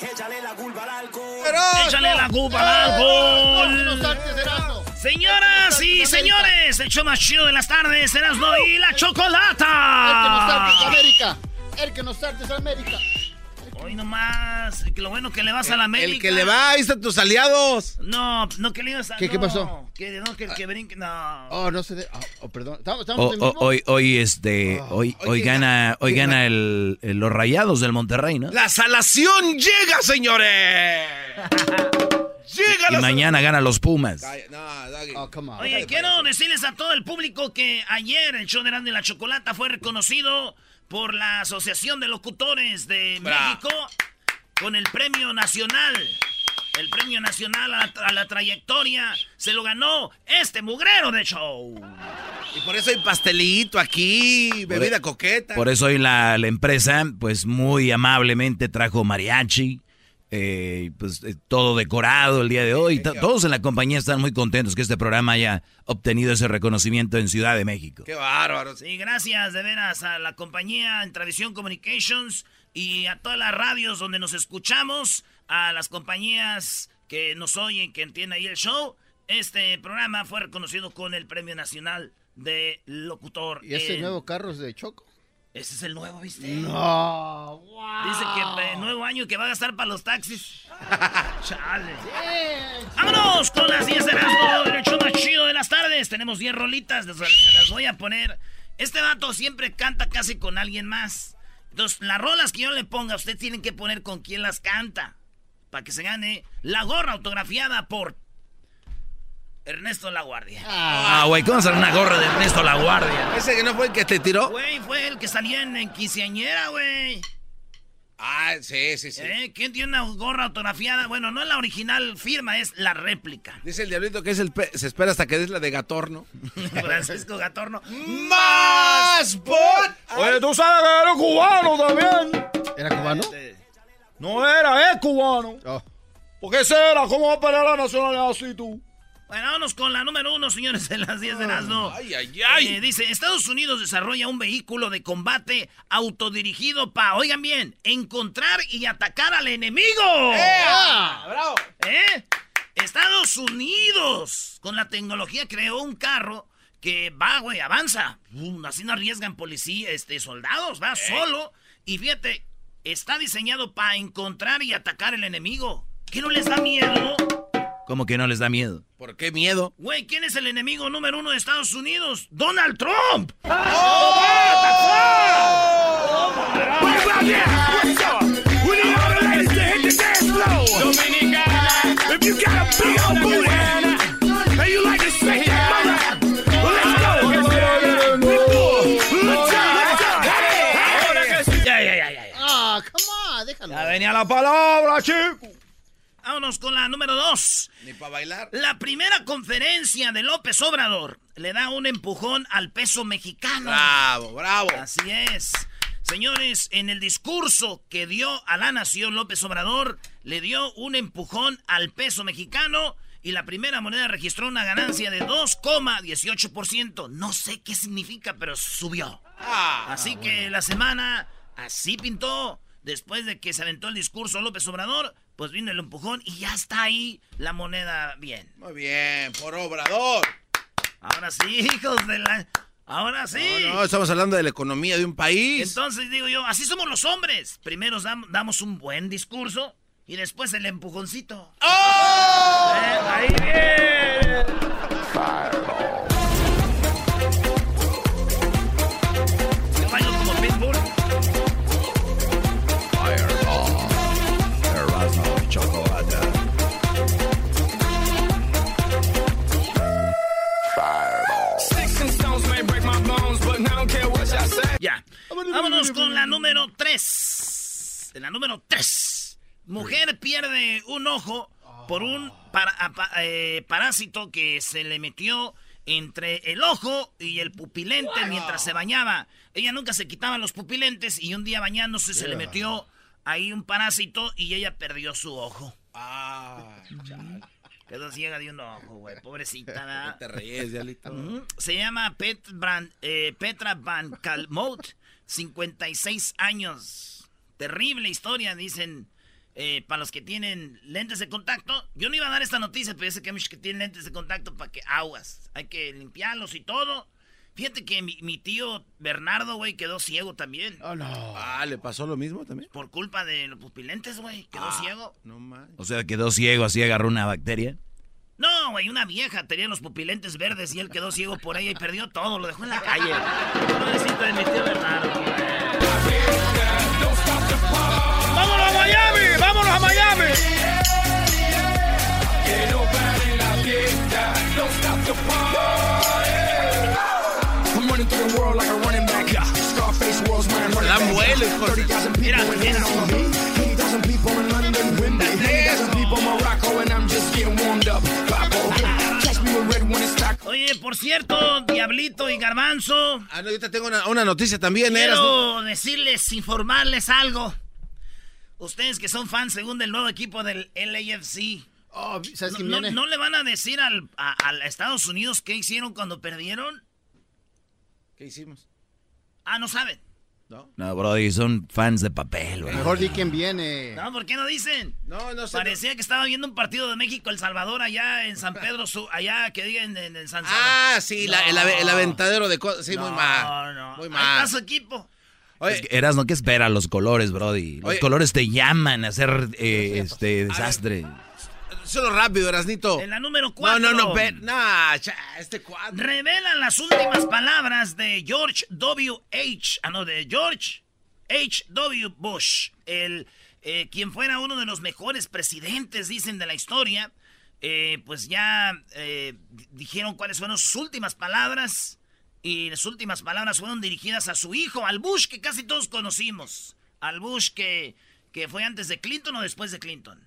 Échale la culpa al alcohol. Échale la culpa al alcohol. Señoras y señores, el show más chido de las tardes, Erasmo y la Chocolata. El que nos América. El que nos saltes América. Hoy nomás, que lo bueno que le vas a la América. El que le va, ahí están tus aliados. No, no que le ibas a... ¿Qué, no, qué pasó? Que, no, que el que brinque, no. Oh, no se de... Oh, oh, perdón. ¿Estamos, estamos O- en o- vivo? hoy, hoy, este, Oh, hoy, oye, hoy gana, hoy ¿qué gana el, el- los Rayados del Monterrey, ¿no? La salación llega, señores. llega Y la mañana gana los Pumas. Oh, come on. Oye, quiero decirles a todo el público que ayer el show de Grande y la Chocolata fue reconocido por la Asociación de Locutores de México con el Premio Nacional. El Premio Nacional a la, a la trayectoria se lo ganó este mugrero de show. Y por eso hay pastelito aquí, bebida coqueta. Por eso hoy la, la empresa, pues muy amablemente trajo mariachi, eh, pues eh, todo decorado el día de hoy. Todos en la compañía están muy contentos que este programa haya obtenido ese reconocimiento en Ciudad de México. Qué bárbaro. Sí, gracias de veras a la compañía en Tradición Communications y a todas las radios donde nos escuchamos, a las compañías que nos oyen, que entienden ahí el show. Este programa fue reconocido con el Premio Nacional de Locutor. ¿Y ese en- nuevo carro es de Choco? Ese es el nuevo, ¿viste? No, wow. Dice que eh, nuevo año que va a gastar para los taxis. Chale. Vámonos con las 10 de Erasmo, el show más chido de las tardes. Tenemos 10 rolitas, se las voy a poner. Este vato siempre canta casi con alguien más. Entonces, las rolas que yo le ponga, usted tiene que poner con quién las canta. Para que se gane la gorra autografiada por Ernesto La Guardia. Ah, güey, ¿cómo será una gorra de Ernesto La Guardia? Ese que no fue el que te tiró. Güey, fue el que salía en, en quinceañera, güey. Ah, sí, sí, sí. ¿Eh? ¿Quién tiene una gorra autografiada? Bueno, no es la original firma, es la réplica. Dice el diablito que es el pe- se espera hasta que des la de Gatorno. Francisco Gatorno. ¡Más bot! Oye, tú sabes que eres cubano también. ¿Era cubano? No era, es cubano. Oh. ¿Por qué será? ¿Cómo va a pelear la nacionalidad así tú? Bueno, vámonos con la número uno, señores, de las 10 de Erasmo. Ay, ay, ay. Eh, dice, Estados Unidos desarrolla un vehículo de combate autodirigido para, oigan bien, encontrar y atacar al enemigo. ¡Ah! ¡Bravo! ¿Eh? Estados Unidos, con la tecnología, creó un carro que va, güey, avanza. Mm, así no arriesgan policía, este, soldados, va solo. Y fíjate, está diseñado para encontrar y atacar al enemigo. ¿Qué no les da miedo? ¿Cómo que no les da miedo? ¿Por qué miedo? Güey, ¿quién es el enemigo número uno de Estados Unidos? ¡Donald Trump! Ya. Ah, on, déjalo. Ya venía la palabra, chico. Vámonos con la número dos. Ni para bailar. La primera conferencia de López Obrador le da un empujón al peso mexicano. Bravo, bravo. Así es. Señores, en el discurso que dio a la nación López Obrador, le dio un empujón al peso mexicano y la primera moneda registró una ganancia de 2,18%. No sé qué significa, pero subió. Ah, Así que la semana así pintó. Después de que se aventó el discurso López Obrador, pues vino el empujón y ya está ahí la moneda bien. muy bien, por obrador. Ahora sí, hijos de la... Ahora sí. No, no, estamos hablando de la economía de un país. Entonces digo yo, así somos los hombres. Primero dam- damos un buen discurso y después el empujoncito. ¡Oh! Eh, ahí bien. Vámonos con la número 3. La número 3. Mujer pierde un ojo por un para- eh, parásito que se le metió entre el ojo y el pupilente mientras se bañaba. Ella nunca se quitaba los pupilentes y un día bañándose se le metió ahí un parásito y ella perdió su ojo. Quedó ciega de un ojo, güey. Pobrecita. Te reíes, Diablito. Ujú. Se llama Pet Brand- eh, Petra Van Kalmout, 56 años. Terrible historia, dicen, eh, para los que tienen lentes de contacto. Yo no iba a dar esta noticia, pero yo sé que hay muchos que tienen lentes de contacto para que aguas. Hay que limpiarlos y todo. Fíjate que mi, mi tío Bernardo, güey, quedó ciego también. Oh, no. Ah, ¿le pasó lo mismo también? Por culpa de los pupilentes, güey. Quedó ciego. No más. O sea, quedó ciego, así agarró una bacteria. No, güey, una vieja tenía los pupilentes verdes y él quedó ciego por ella y perdió todo, lo dejó en la calle. Pobrecito de mi tío Bernardo. ¡Vámonos a Miami! ¡Vámonos a Miami! Le dan vuelo, hijo Mira, Oye, por cierto, Diablito y Garbanzo, Ah, no, yo te tengo una, una noticia también, Eras. quiero decirles, informarles algo. Ustedes que son fans según del nuevo equipo del LAFC, Oh, ¿Sabes ¿no, no- no le van a decir al, a, a Estados Unidos qué hicieron cuando perdieron? ¿Qué hicimos? Ah, no saben. ¿No? No, Brody, son fans de papel, güey. Mejor di quién viene. No, ¿por qué no dicen? No, no sé. Parecía que estaba viendo un partido de México El Salvador allá en San Pedro, Su- allá que digan en, en San Salvador. Ah, sí, la- el, ave- el No. aventadero de cosas. Sí, no, muy mal. No, Muy Ahí mal. está su equipo. Oye, Es que, Erasno, ¿qué espera los colores, Brody? Los Oye. colores te llaman a hacer eh, este desastre. Solo rápido, Erasnito. En la número No, 4. no, no, pe- nah, cha, este cuadro. Revelan las últimas palabras de George W. H. Ah, no, de George H. W. Bush. El, eh, quien fuera uno de los mejores presidentes, dicen, de la historia. Eh, pues ya eh, di- dijeron cuáles fueron sus últimas palabras. Y las últimas palabras fueron dirigidas a su hijo, al Bush que casi todos conocimos. Al Bush que, que fue antes de Clinton o después de Clinton.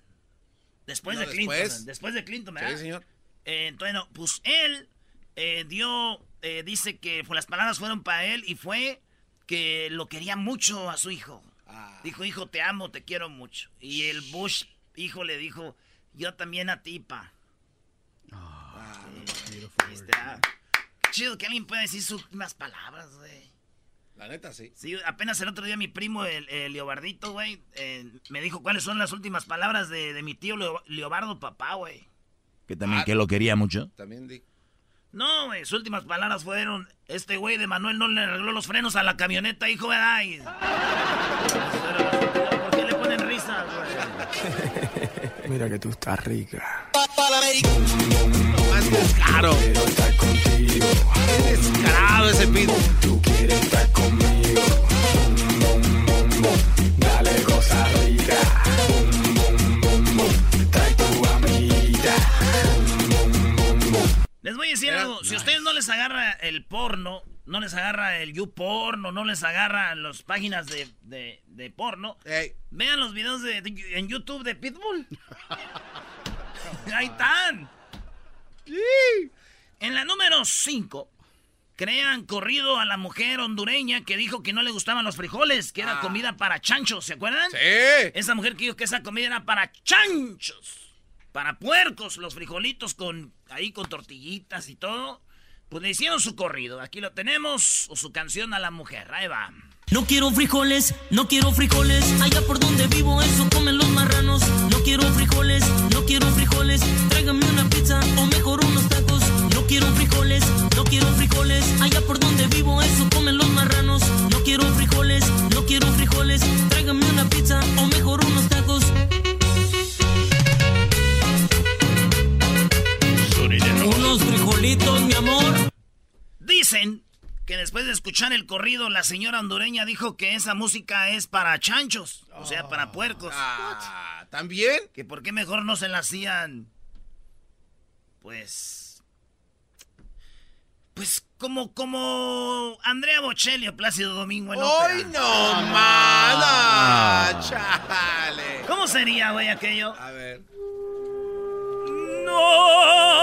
Después No, de Clinton. después. Después de Clinton, ¿verdad? Sí, señor. Eh, entonces, no, pues él eh, dio, eh, dice que las palabras fueron para él y fue que lo quería mucho a su hijo. Ah. Dijo, hijo, te amo, te quiero mucho. Y el Bush, hijo, le dijo, yo también a ti, pa. Este, ah, qué chido que alguien pueda decir sus últimas palabras, güey. La neta, sí. Sí, apenas el otro día mi primo, el, el Leobardito, güey, eh, me dijo cuáles son las últimas palabras de, de mi tío Leo- Leobardo, papá, güey. Que también Ah. que lo quería mucho. También di. No, güey, sus últimas palabras fueron, este güey de Manuel no le arregló los frenos a la camioneta, hijo, ¿verdad? Y- ¿Por qué le ponen risa, güey? Mira que tú estás rica. Más descaro. Es descarado ese pito. Tú quieres estar conmigo. Dale cosa rica. Trae tu amiguita. Les voy a decir Era- algo, si a ustedes no les agarra el porno, no les agarra el YouPorno, no les agarra las páginas de, de, de porno, Ey, vean los videos de, de- en YouTube de Pitbull. Ahí están. En la número 5, crean corrido a la mujer hondureña que dijo que no le gustaban los frijoles, que era comida para chanchos, ¿se acuerdan? sí. Esa mujer que dijo que esa comida era para chanchos, para puercos, los frijolitos con ahí con tortillitas y todo. Pues le hicieron su corrido. Aquí lo tenemos, o su canción a la mujer. Ahí va. No quiero frijoles, no quiero frijoles. Allá por donde vivo, eso comen los marranos. No quiero frijoles, no quiero frijoles. Tráigame una pizza o mejor unos tacos. No quiero frijoles, no quiero frijoles. Allá por donde vivo, eso comen los marranos. No quiero frijoles, no quiero frijoles. Tráigame una pizza o mejor unos tacos. Unos frijolitos, mi amor. Dicen que después de escuchar el corrido, la señora hondureña dijo que esa música es para chanchos, o sea, para puercos. Ah, ¿también? Que por qué mejor no se la hacían. Pues. Pues como, como Andrea Bocelli Plácido Domingo en ¡Hoy no, oh, mala! No. ¡Chale! ¿Cómo sería, güey, aquello? A ver. ¡No!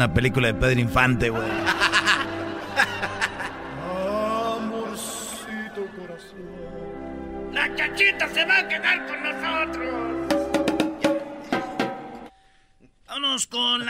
Una película de Pedro Infante, güey. La chachita se va a quedar con nosotros.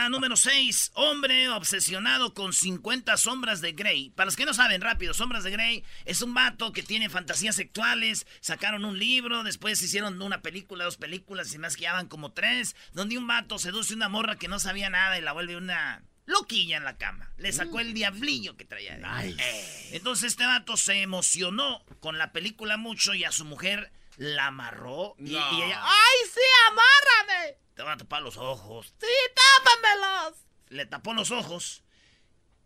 La número 6. Hombre obsesionado con 50 sombras de Grey. Para los que no saben, rápido, Sombras de Grey es un vato que tiene fantasías sexuales. Sacaron un libro, después hicieron una película, dos películas y más que ya van como tres. Donde un vato seduce a una morra que no sabía nada y la vuelve una loquilla en la cama. Le sacó el diablillo que traía. de- Eh. Entonces este vato se emocionó con la película mucho y a su mujer la amarró. Y, No. y ella, ¡ay, sí, amárrame! Te van a tapar los ojos. Sí, tápamelos. Le tapó los ojos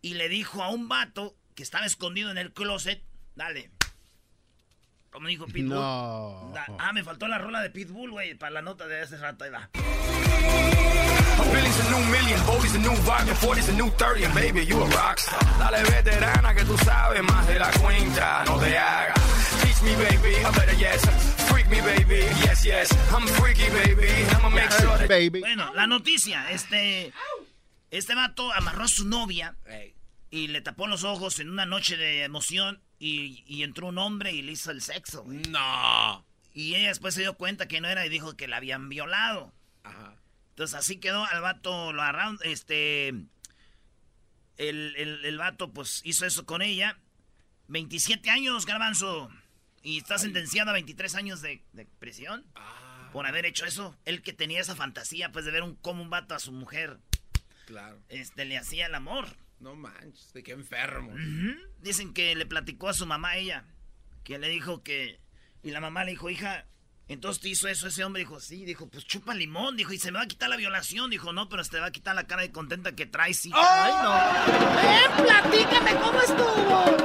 y le dijo a un vato que estaba escondido en el closet, dale. Como dijo Pitbull. No. Da- ah, me faltó la rola de Pitbull, güey, para la nota de ese rato. Ahí va. A Billy's a new million, Bobby's a new volume, 40's a new 30, and baby, you a rockstar. Dale veterana que tú sabes más de la cuenta, no te hagas. Teach me, baby, I better yes. Freak me, baby, yes, yes. I'm freaky, baby. I'ma make sure that Baby. Bueno, la noticia, este... Este vato amarró a su novia y le tapó los ojos en una noche de emoción y, y entró un hombre y le hizo el sexo, güey. No. Y ella después se dio cuenta que no era y dijo que la habían violado. Ajá. Entonces así quedó al vato, lo agarraron, este... El, el, el vato pues hizo eso con ella. 27 años, garbanzo. Y está sentenciado a 23 años de, de prisión. Por haber hecho eso. Él que tenía esa fantasía pues de ver un, como un vato a su mujer Claro. este, le hacía el amor. No manches, de qué enfermo. Dicen que le platicó a su mamá ella. Que le dijo que... Y la mamá le dijo, hija, entonces te hizo eso ese hombre. Dijo, sí. Dijo, pues chupa limón. Dijo, y se me va a quitar la violación. Dijo, no, pero se te va a quitar la cara de contenta que traes. hija". Ay, no. platícame cómo estuvo.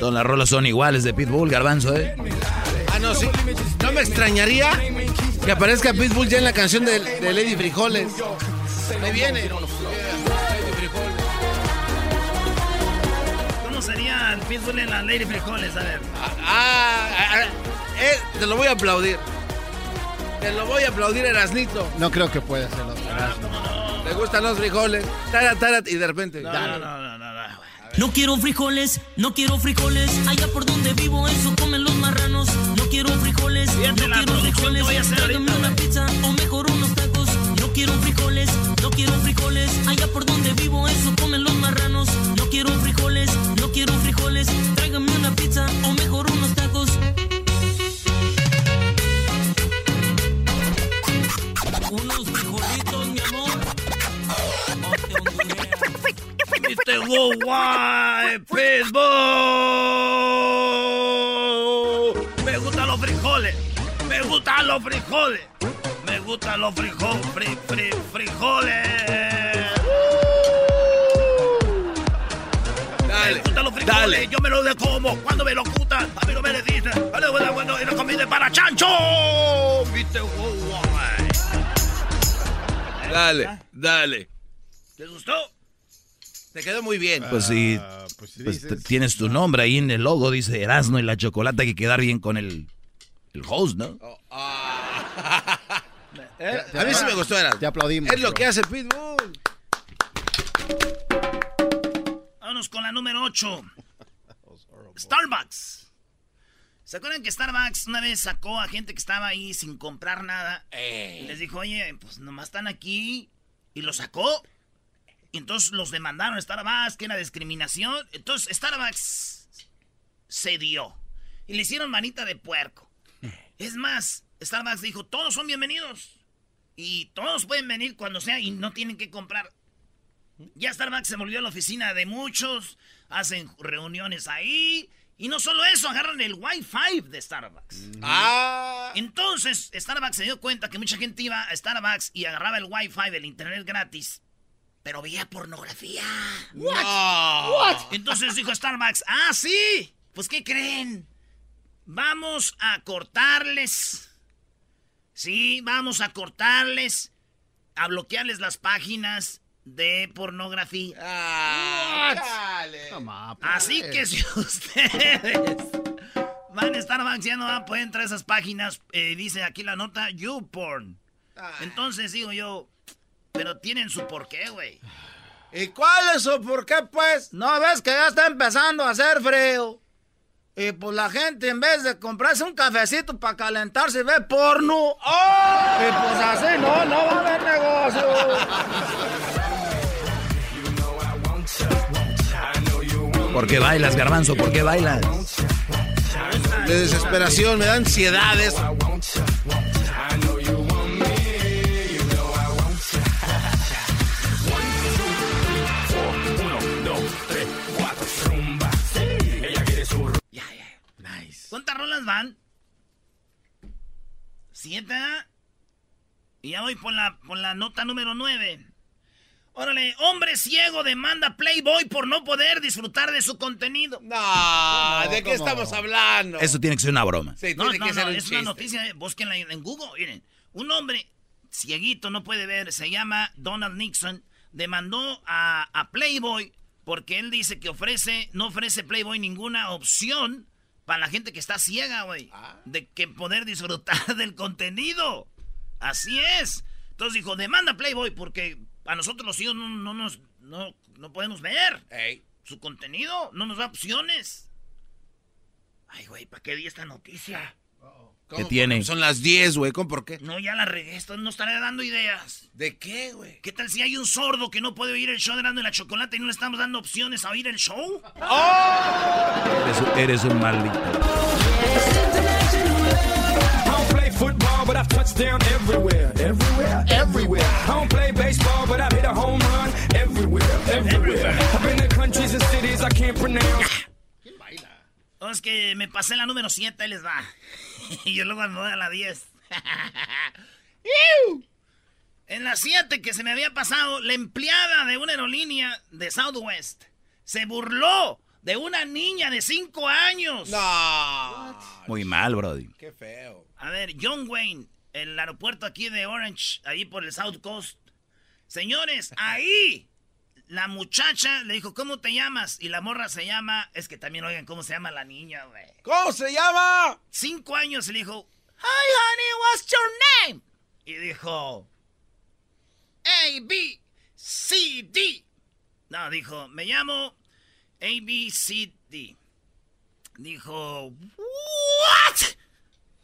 Todas las rolas son iguales de Pitbull, Garbanzo, ¿eh? Ah, no, sí. No me extrañaría que aparezca Pitbull ya en la canción de, de Lady Frijoles. Ahí viene. En la Lady Frijoles? A ver. Ah, ah, ah, eh, te lo voy a aplaudir. Te lo voy a aplaudir, Erasnito. No creo que pueda hacerlo. Te gustan los frijoles. Tara, tara, y de repente. No, no, no, no, no, no. No quiero frijoles, no quiero frijoles. Allá por donde vivo, eso comen los marranos. No quiero frijoles, Fíjate no quiero frijoles. voy a hacer frijoles. Me gustan los frijoles. Fri, fri, frijoles. Me Dale. gustan los frijoles. Dale. Yo me los de como. Cuando me lo gustan, a mí no me le dicen. Vale, bueno, bueno, y la comida es para chancho. Viste, wow, guay. Dale, dale. ¿Les gustó? Te quedó muy bien. Pues sí, Ah, pues si pues dices- tienes tu nombre ahí en el logo, dice Erasmo y la chocolate, hay que quedar bien con el, el host, ¿no? A mí sí me gustó, Eras. Te aplaudimos. Es lo bro. que hace Pitbull. Vámonos con la número 8. Starbucks. ¿Se acuerdan que Starbucks una vez sacó a gente que estaba ahí sin comprar nada? Y les dijo, oye, pues nomás están aquí. Y lo sacó. Y entonces los demandaron a Starbucks, que era discriminación. Entonces Starbucks se dio. Y le hicieron manita de puerco. Es más, Starbucks dijo, todos son bienvenidos. Y todos pueden venir cuando sea y no tienen que comprar. Ya Starbucks se volvió a la oficina de muchos, hacen reuniones ahí. Y no solo eso, agarran el Wi-Fi de Starbucks. Ah. Entonces, Starbucks se dio cuenta que mucha gente iba a Starbucks y agarraba el Wi-Fi del internet gratis, pero veía pornografía. No. Entonces dijo Starbucks, ah, sí, Pues, ¿qué creen? Vamos a cortarles. Sí, vamos a cortarles. A bloquearles las páginas de pornografía. Ah. Toma, pues. Así que si ustedes van a estar banqueando, van a poder entrar a esas páginas. eh, dice aquí la nota, YouPorn. Entonces digo yo, pero tienen su porqué, güey. ¿Y cuál es su por qué, pues? ¿No ves que ya está empezando a hacer frío? Y pues la gente en vez de comprarse un cafecito para calentarse ve porno. ¡Oh! Y pues así no, no va a haber negocio. ¿Por qué bailas, garbanzo? ¿Por qué bailas? De desesperación, me da ansiedades. ¿Cuántas rolas van? ¿Siete? ah? Y ya voy por la, por la nota número nueve. Órale, hombre ciego demanda Playboy por no poder disfrutar de su contenido. No, ¿de qué ¿Cómo? estamos hablando? Eso tiene que ser una broma. Sí, No, tiene no, que ser no, un es una noticia, eh, búsquenla en, en Google, miren. Un hombre cieguito, no puede ver, se llama Donald Nixon, demandó a, a Playboy porque él dice que ofrece, no ofrece Playboy ninguna opción para la gente que está ciega, güey, Ah. de que poder disfrutar del contenido. Así es. Entonces dijo, demanda Playboy porque a nosotros los ciegos no, no nos, no, no podemos ver Ey. su contenido, no nos da opciones. Ay, güey, ¿para qué di esta noticia? ¿Cómo? tiene? Son las 10, güey. ¿Cómo por qué? No, ya la regué, esto no estaré dando ideas. ¿De qué, güey? ¿Qué tal si hay un sordo que no puede oír el show de Erasmo y la Chocolate y no le estamos dando opciones a oír el show? Eres, eres un maldito. I don't play football, but I've touched down everywhere. Everywhere, everywhere. I don't play baseball, but I've hit a home run everywhere, everywhere. I've been to countries and cities I can't pronounce. No, es que me pasé la número 7, ahí les va. y yo luego voy a la 10. ¡Iu! en la 7 que se me había pasado, la empleada de una aerolínea de Southwest se burló de una niña de 5 años. No. Muy mal, Brody. Qué feo. A ver, John Wayne, el aeropuerto aquí de Orange, ahí por el South Coast. Señores, ahí la muchacha le dijo, ¿cómo te llamas? Y la morra se llama, es que también oigan cómo se llama la niña, güey. ¿Cómo se llama? Cinco años y le dijo, Hi honey, what's your name? Y dijo, A, B, C, D. No, dijo, me llamo A, B, C, D. Dijo, ¿what?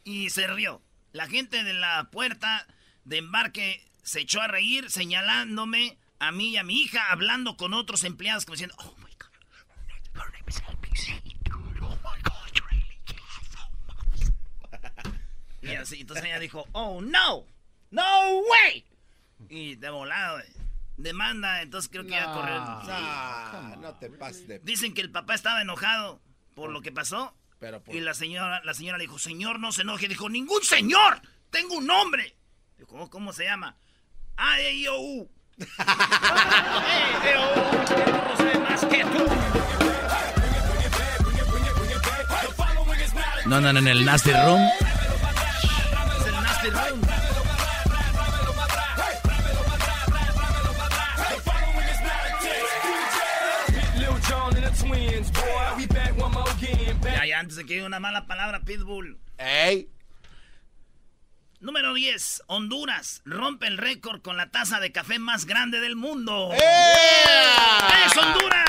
Y se rió. La gente de la puerta de embarque se echó a reír señalándome a mí y a mi hija hablando con otros empleados como diciendo, oh my God, her name is ABC, dude. Oh my God, really? Yes, oh my Y así, entonces ella dijo, oh no, no way. Y de volado, demanda, entonces creo que iba a correr. Sí. Ah, no te pases de... Dicen que el papá estaba enojado por lo que pasó. Pero por... Y la señora, la señora le dijo, señor, no se enoje. Dijo, ningún señor, tengo un nombre. Dijo, "¿Cómo- ¿cómo se llama? A, No, no, en el Nasty Room. Antes de que una mala palabra, Pitbull. Ey. Número 10. Honduras rompe el récord con la taza de café más grande del mundo. ¡Eh! ¡Es Honduras!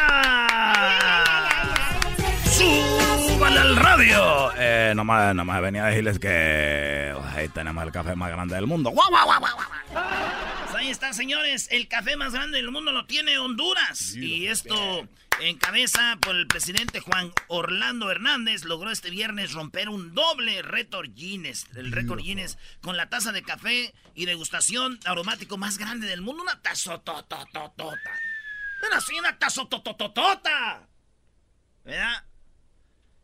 ¡Súbale al radio! Eh, nomás, nomás venía a decirles que ahí tenemos el café más grande del mundo. ¡Guau, guau, guau, guau, guau! Ahí está, señores. El café más grande del mundo lo tiene Honduras. Y esto en cabeza por el presidente Juan Orlando Hernández logró este viernes romper un doble récord Guinness. El récord Guinness con la taza de café y degustación aromático más grande del mundo. Una tazototototota. Pero así una tazotototota. ¿Verdad?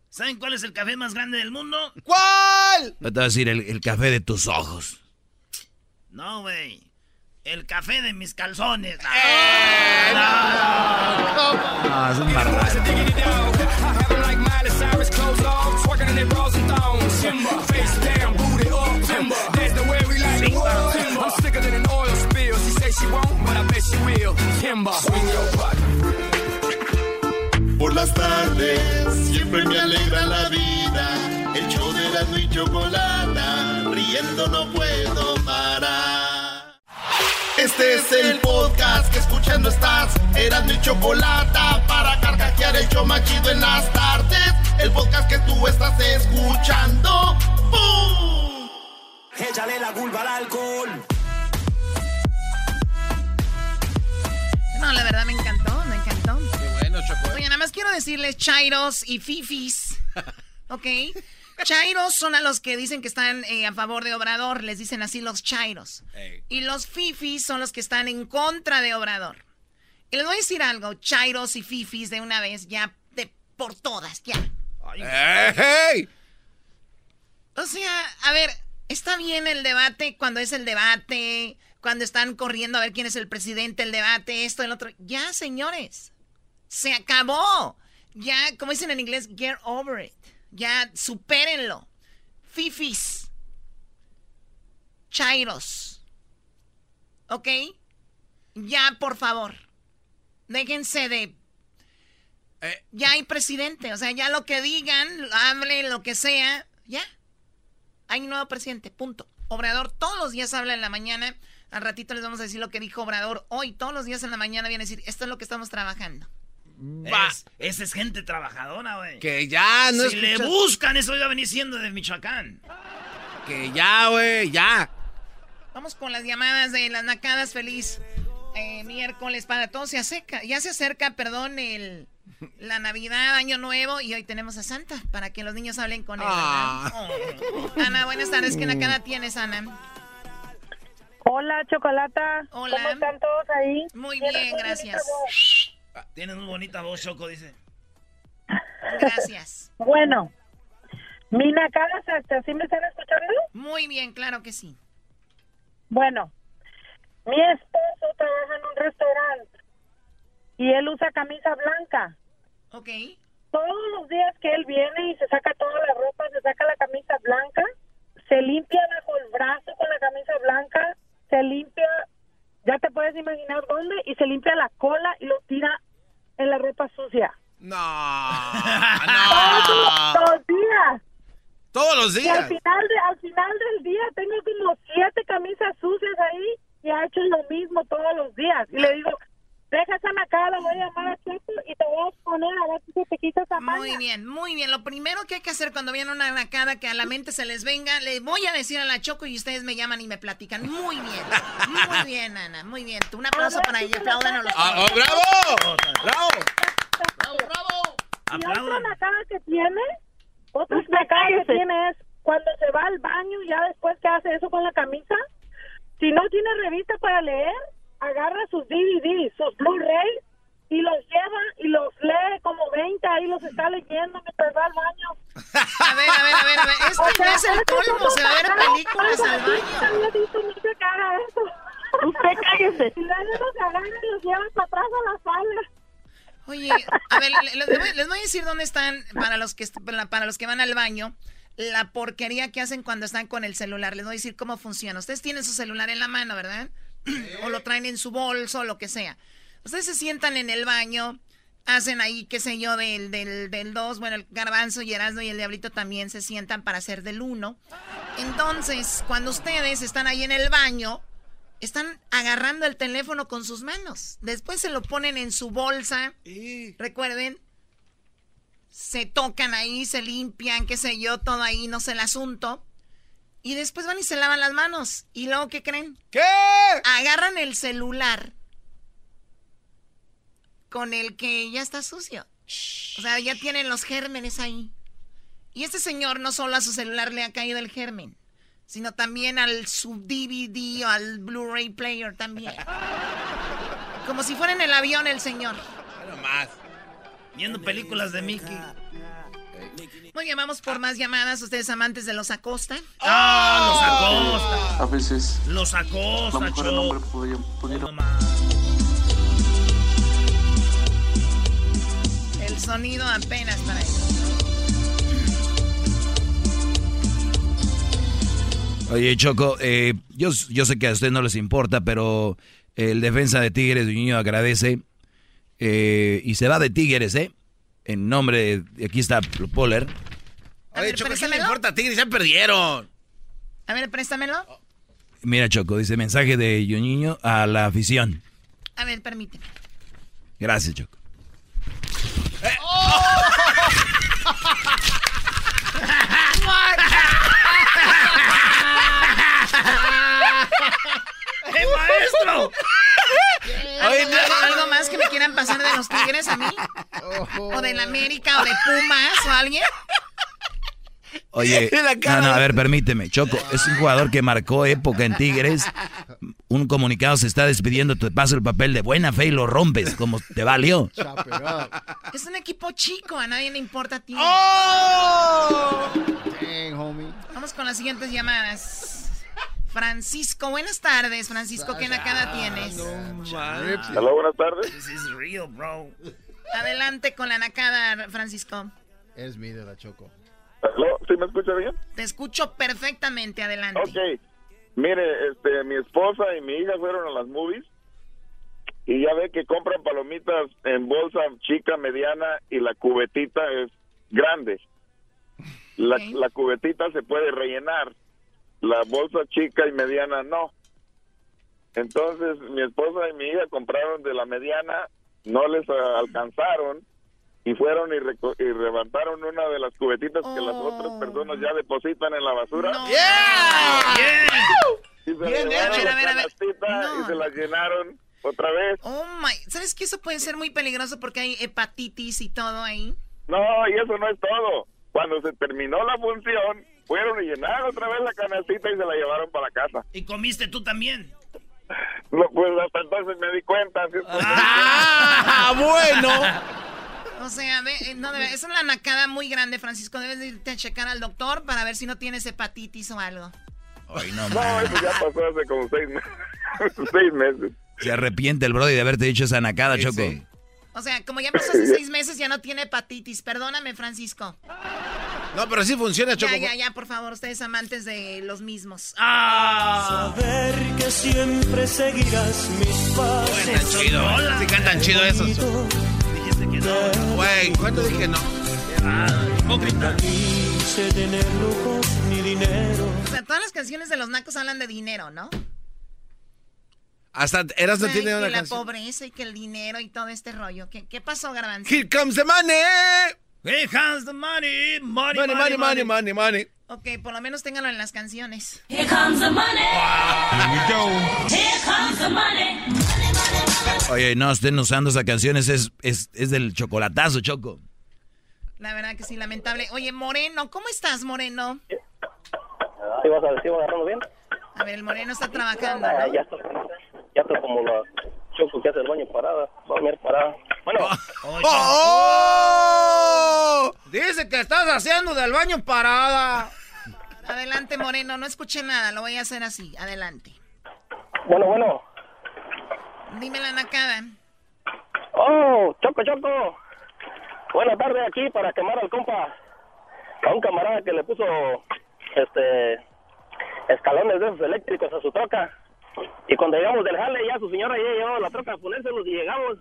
¿Saben cuál es el café más grande del mundo? ¿Cuál? No te voy a decir el, el café de tus ojos. No, güey. El café de mis calzones. No. ¡Eh! No, no, es un. Por las tardes siempre me alegra la vida. El show de la y chocolate. Riendo no puedo este es el podcast que escuchando estás. Eran mi chocolata para carcajear el show machido en las tardes. El podcast que tú estás escuchando. ¡Bum! Échale la culpa al alcohol. No, la verdad me encantó, me encantó. Qué bueno, Choco. Oye, nada más quiero decirles chairos y fifis. ¿Ok? Chairos son a los que dicen que están eh, a favor de Obrador, les dicen así los chairos. Y los fifis son los que están en contra de Obrador. Y les voy a decir algo, chairos y fifis de una vez, ya de por todas, ya. ¡Ey! O sea, a ver, está bien el debate cuando es el debate, cuando están corriendo a ver quién es el presidente, el debate, esto, el otro. Ya, señores, se acabó. Ya, como dicen en inglés, get over it. Ya, supérenlo. Fifis. Chairos. ¿Ok? Ya, por favor. Déjense de... Eh. Ya hay presidente, o sea, ya lo que digan, hablen, lo que sea, ya. Hay un nuevo presidente, punto. Obrador todos los días habla en la mañana. Al ratito les vamos a decir lo que dijo Obrador hoy. Todos los días en la mañana viene a decir, esto es lo que estamos trabajando. Va. Es- esa es gente trabajadora, güey. Que ya, no si le buscan, eso iba a venir siendo de Michoacán. Que ya, güey, ya. Vamos con las llamadas de las nacadas. Feliz eh, miércoles para todos. Se acerca, ya se acerca, perdón, el, la Navidad, Año Nuevo. Y hoy tenemos a Santa para que los niños hablen con él. Ah. Oh. Ana, buenas tardes. ¿Qué nacada tienes, Ana? Hola, Chocolata. Hola. ¿Cómo están todos ahí? Muy bien, gracias. Tienes muy bonita voz, Choco, dice. Gracias. Bueno, mi nacada, hasta ¿sí me están escuchando? Muy bien, claro que sí. Bueno, mi esposo trabaja en un restaurante y él usa camisa blanca. Ok. Todos los días que él viene y se saca toda la ropa, se saca la camisa blanca, se limpia bajo el brazo con la camisa blanca, se limpia, ya te puedes imaginar dónde, y se limpia la cola y lo tira en la ropa sucia. No, Todos no. los días. Todos los Y al días. final, de, al final del día tengo como siete camisas sucias ahí y ha hecho lo mismo todos los días. Y le digo, deja esa nacada, la voy a llamar a Checo y te voy a poner a ver si se te quita esa maña. Muy bien, muy bien. Lo primero que hay que hacer cuando viene una nacada que a la mente se les venga, le voy a decir a la Choco y ustedes me llaman y me platican. Muy bien, muy bien, Ana, muy bien. Un aplauso para ella, apláudanos los Ah, oh, ¡Bravo! ¡Bravo! Y otra Aplaudan. nacada que tiene, otra nacada que tiene es cuando se va al baño, ya después que hace eso con la camisa, si no tiene revista para leer, agarra sus DVDs, sus Blu-ray y los lleva y los lee como 20, ahí los está leyendo mientras va al baño. A ver, a ver, a ver, a ver. Esto O sea, ya es el colmo, se va a ver películas al yo baño. Usted cállese. Y luego los agarra y los lleva para atrás a la sala. Oye, a ver, le- les voy, les voy a decir dónde están, para los que para los que van al baño, la porquería que hacen cuando están con el celular. Les voy a decir cómo funciona. Ustedes tienen su celular en la mano, ¿verdad? O lo traen en su bolso, o lo que sea. Ustedes se sientan en el baño, hacen ahí, qué sé yo, del, del, del 2, bueno, el garbanzo y Erasmo y el diablito también se sientan para hacer del 1. Entonces, cuando ustedes están ahí en el baño, están agarrando el teléfono con sus manos. Después se lo ponen en su bolsa. Recuerden, se tocan ahí, se limpian, qué sé yo, todo ahí, no sé el asunto. Y después van y se lavan las manos. ¿Y luego qué creen? ¿Qué? Agarran el celular con el que ya está sucio. O sea, ya tienen los gérmenes ahí. Y este señor no solo a su celular le ha caído el germen, sino también al su DVD o al Blu-ray player también. Como si fuera en el avión el señor. No más. Viendo películas de Mickey. Muy bien, vamos por más llamadas. Ustedes amantes de los Acosta. Ah, los acosta. A veces Los la acosta, mujer el Choco. hombre podría. El sonido apenas para ellos. Oye, Choco, eh, yo, yo sé que a ustedes no les importa, pero el defensa de Tigres, niño agradece. eh, y se va de Tigres, ¿eh? En nombre de, aquí está Poller. Oye, Choco, ¿qué le importa a Tigres? Ya perdieron. A ver, préstamelo. Mira, Choco, dice mensaje de Yoñiño a la afición. A ver, permíteme. Gracias, Choco. ¡Eh, maestro! Oye, ¿algo, algo más que me quieran pasar de los Tigres a mí? ¿O del América o de Pumas o alguien? Oye, no, no, a ver, permíteme. Choco, es un jugador que marcó época en Tigres. Un comunicado se está despidiendo, te paso el papel de buena fe y lo rompes, como te valió. Es un equipo chico, a nadie le importa a ti. Vamos con las siguientes llamadas. Francisco, buenas tardes, Francisco, ¿qué nakada tienes? Hola, buenas tardes. This is real, bro. Adelante con la nakada, Francisco. Es mi de la Choco. ¿Aló? ¿Sí me escucha bien? Te escucho perfectamente, adelante. Ok. Mire, este, mi esposa y mi hija fueron a las movies y ya ve que compran palomitas en bolsa chica, mediana y la cubetita es grande. La, la cubetita se puede rellenar, la bolsa chica y mediana no. Entonces mi esposa y mi hija compraron de la mediana, no les alcanzaron y fueron y, reco- y levantaron una de las cubetitas que las otras personas ya depositan en la basura. Y se Bien llevaron hecho. la A ver, a ver. canastita y se la llenaron otra vez. Oh my, ¿sabes que eso puede ser muy peligroso porque hay hepatitis y todo ahí? No, y eso no es todo. Cuando se terminó la función, fueron y llenaron otra vez la canastita y se la llevaron para la casa. ¿Y comiste tú también? No, pues hasta entonces me di cuenta. como- ¡Ah, bueno! O sea, ve, eh, no, debe- es una nacada muy grande, Francisco. Debes de irte a checar al doctor para ver si no tienes hepatitis o algo. Ay, no, No, eso ya pasó hace como seis meses. seis meses. Se arrepiente el Brody de haberte dicho esa nacada, Choco. O sea, como ya pasó hace seis meses, ya no tiene hepatitis. Perdóname, Francisco. No, pero sí funciona, Choco. Ya, ya, ya, por favor, ustedes amantes de los mismos. Saber que siempre seguirás mis pasos. chido. Sí cantan chido esos. Dijiste que no. Güey, ¿cuándo dije no? Hipócrita. Quise tener lujos ni dinero. O sea, todas las canciones de los nacos hablan de dinero, ¿no? Hasta Eras no tiene que una la canción. pobreza y que el dinero y todo este rollo. ¿Qué, qué pasó, Garbanzo? Here comes the money. He has the money, money, Money, money, money, money, money. Ok, por lo menos ténganlo en las canciones. Here comes the money. Here comes the money. Oye, no estén usando esa canción, ese es, es, es del chocolatazo, Choco. La verdad que sí, lamentable. Oye, Moreno, ¿cómo estás, Moreno? ¿Sí vas a decir agarrarlo bien? A ver, el Moreno está trabajando, Ah, ¿no? ya está, ya está como la choco que hace el baño parada. Va a dormir parada. Bueno, ¡Oh! Dice que estás haciendo del baño parada. Adelante, Moreno, no escuché nada, lo voy a hacer así. Adelante. bueno, bueno. Dime la nacada. Oh, Choco, Choco. Buenas tardes aquí para quemar al compa. A un camarada que le puso este escalones de esos eléctricos a su troca. Y cuando llegamos del jale, ya su señora ya llevaba la troca a ponérselos y llegamos.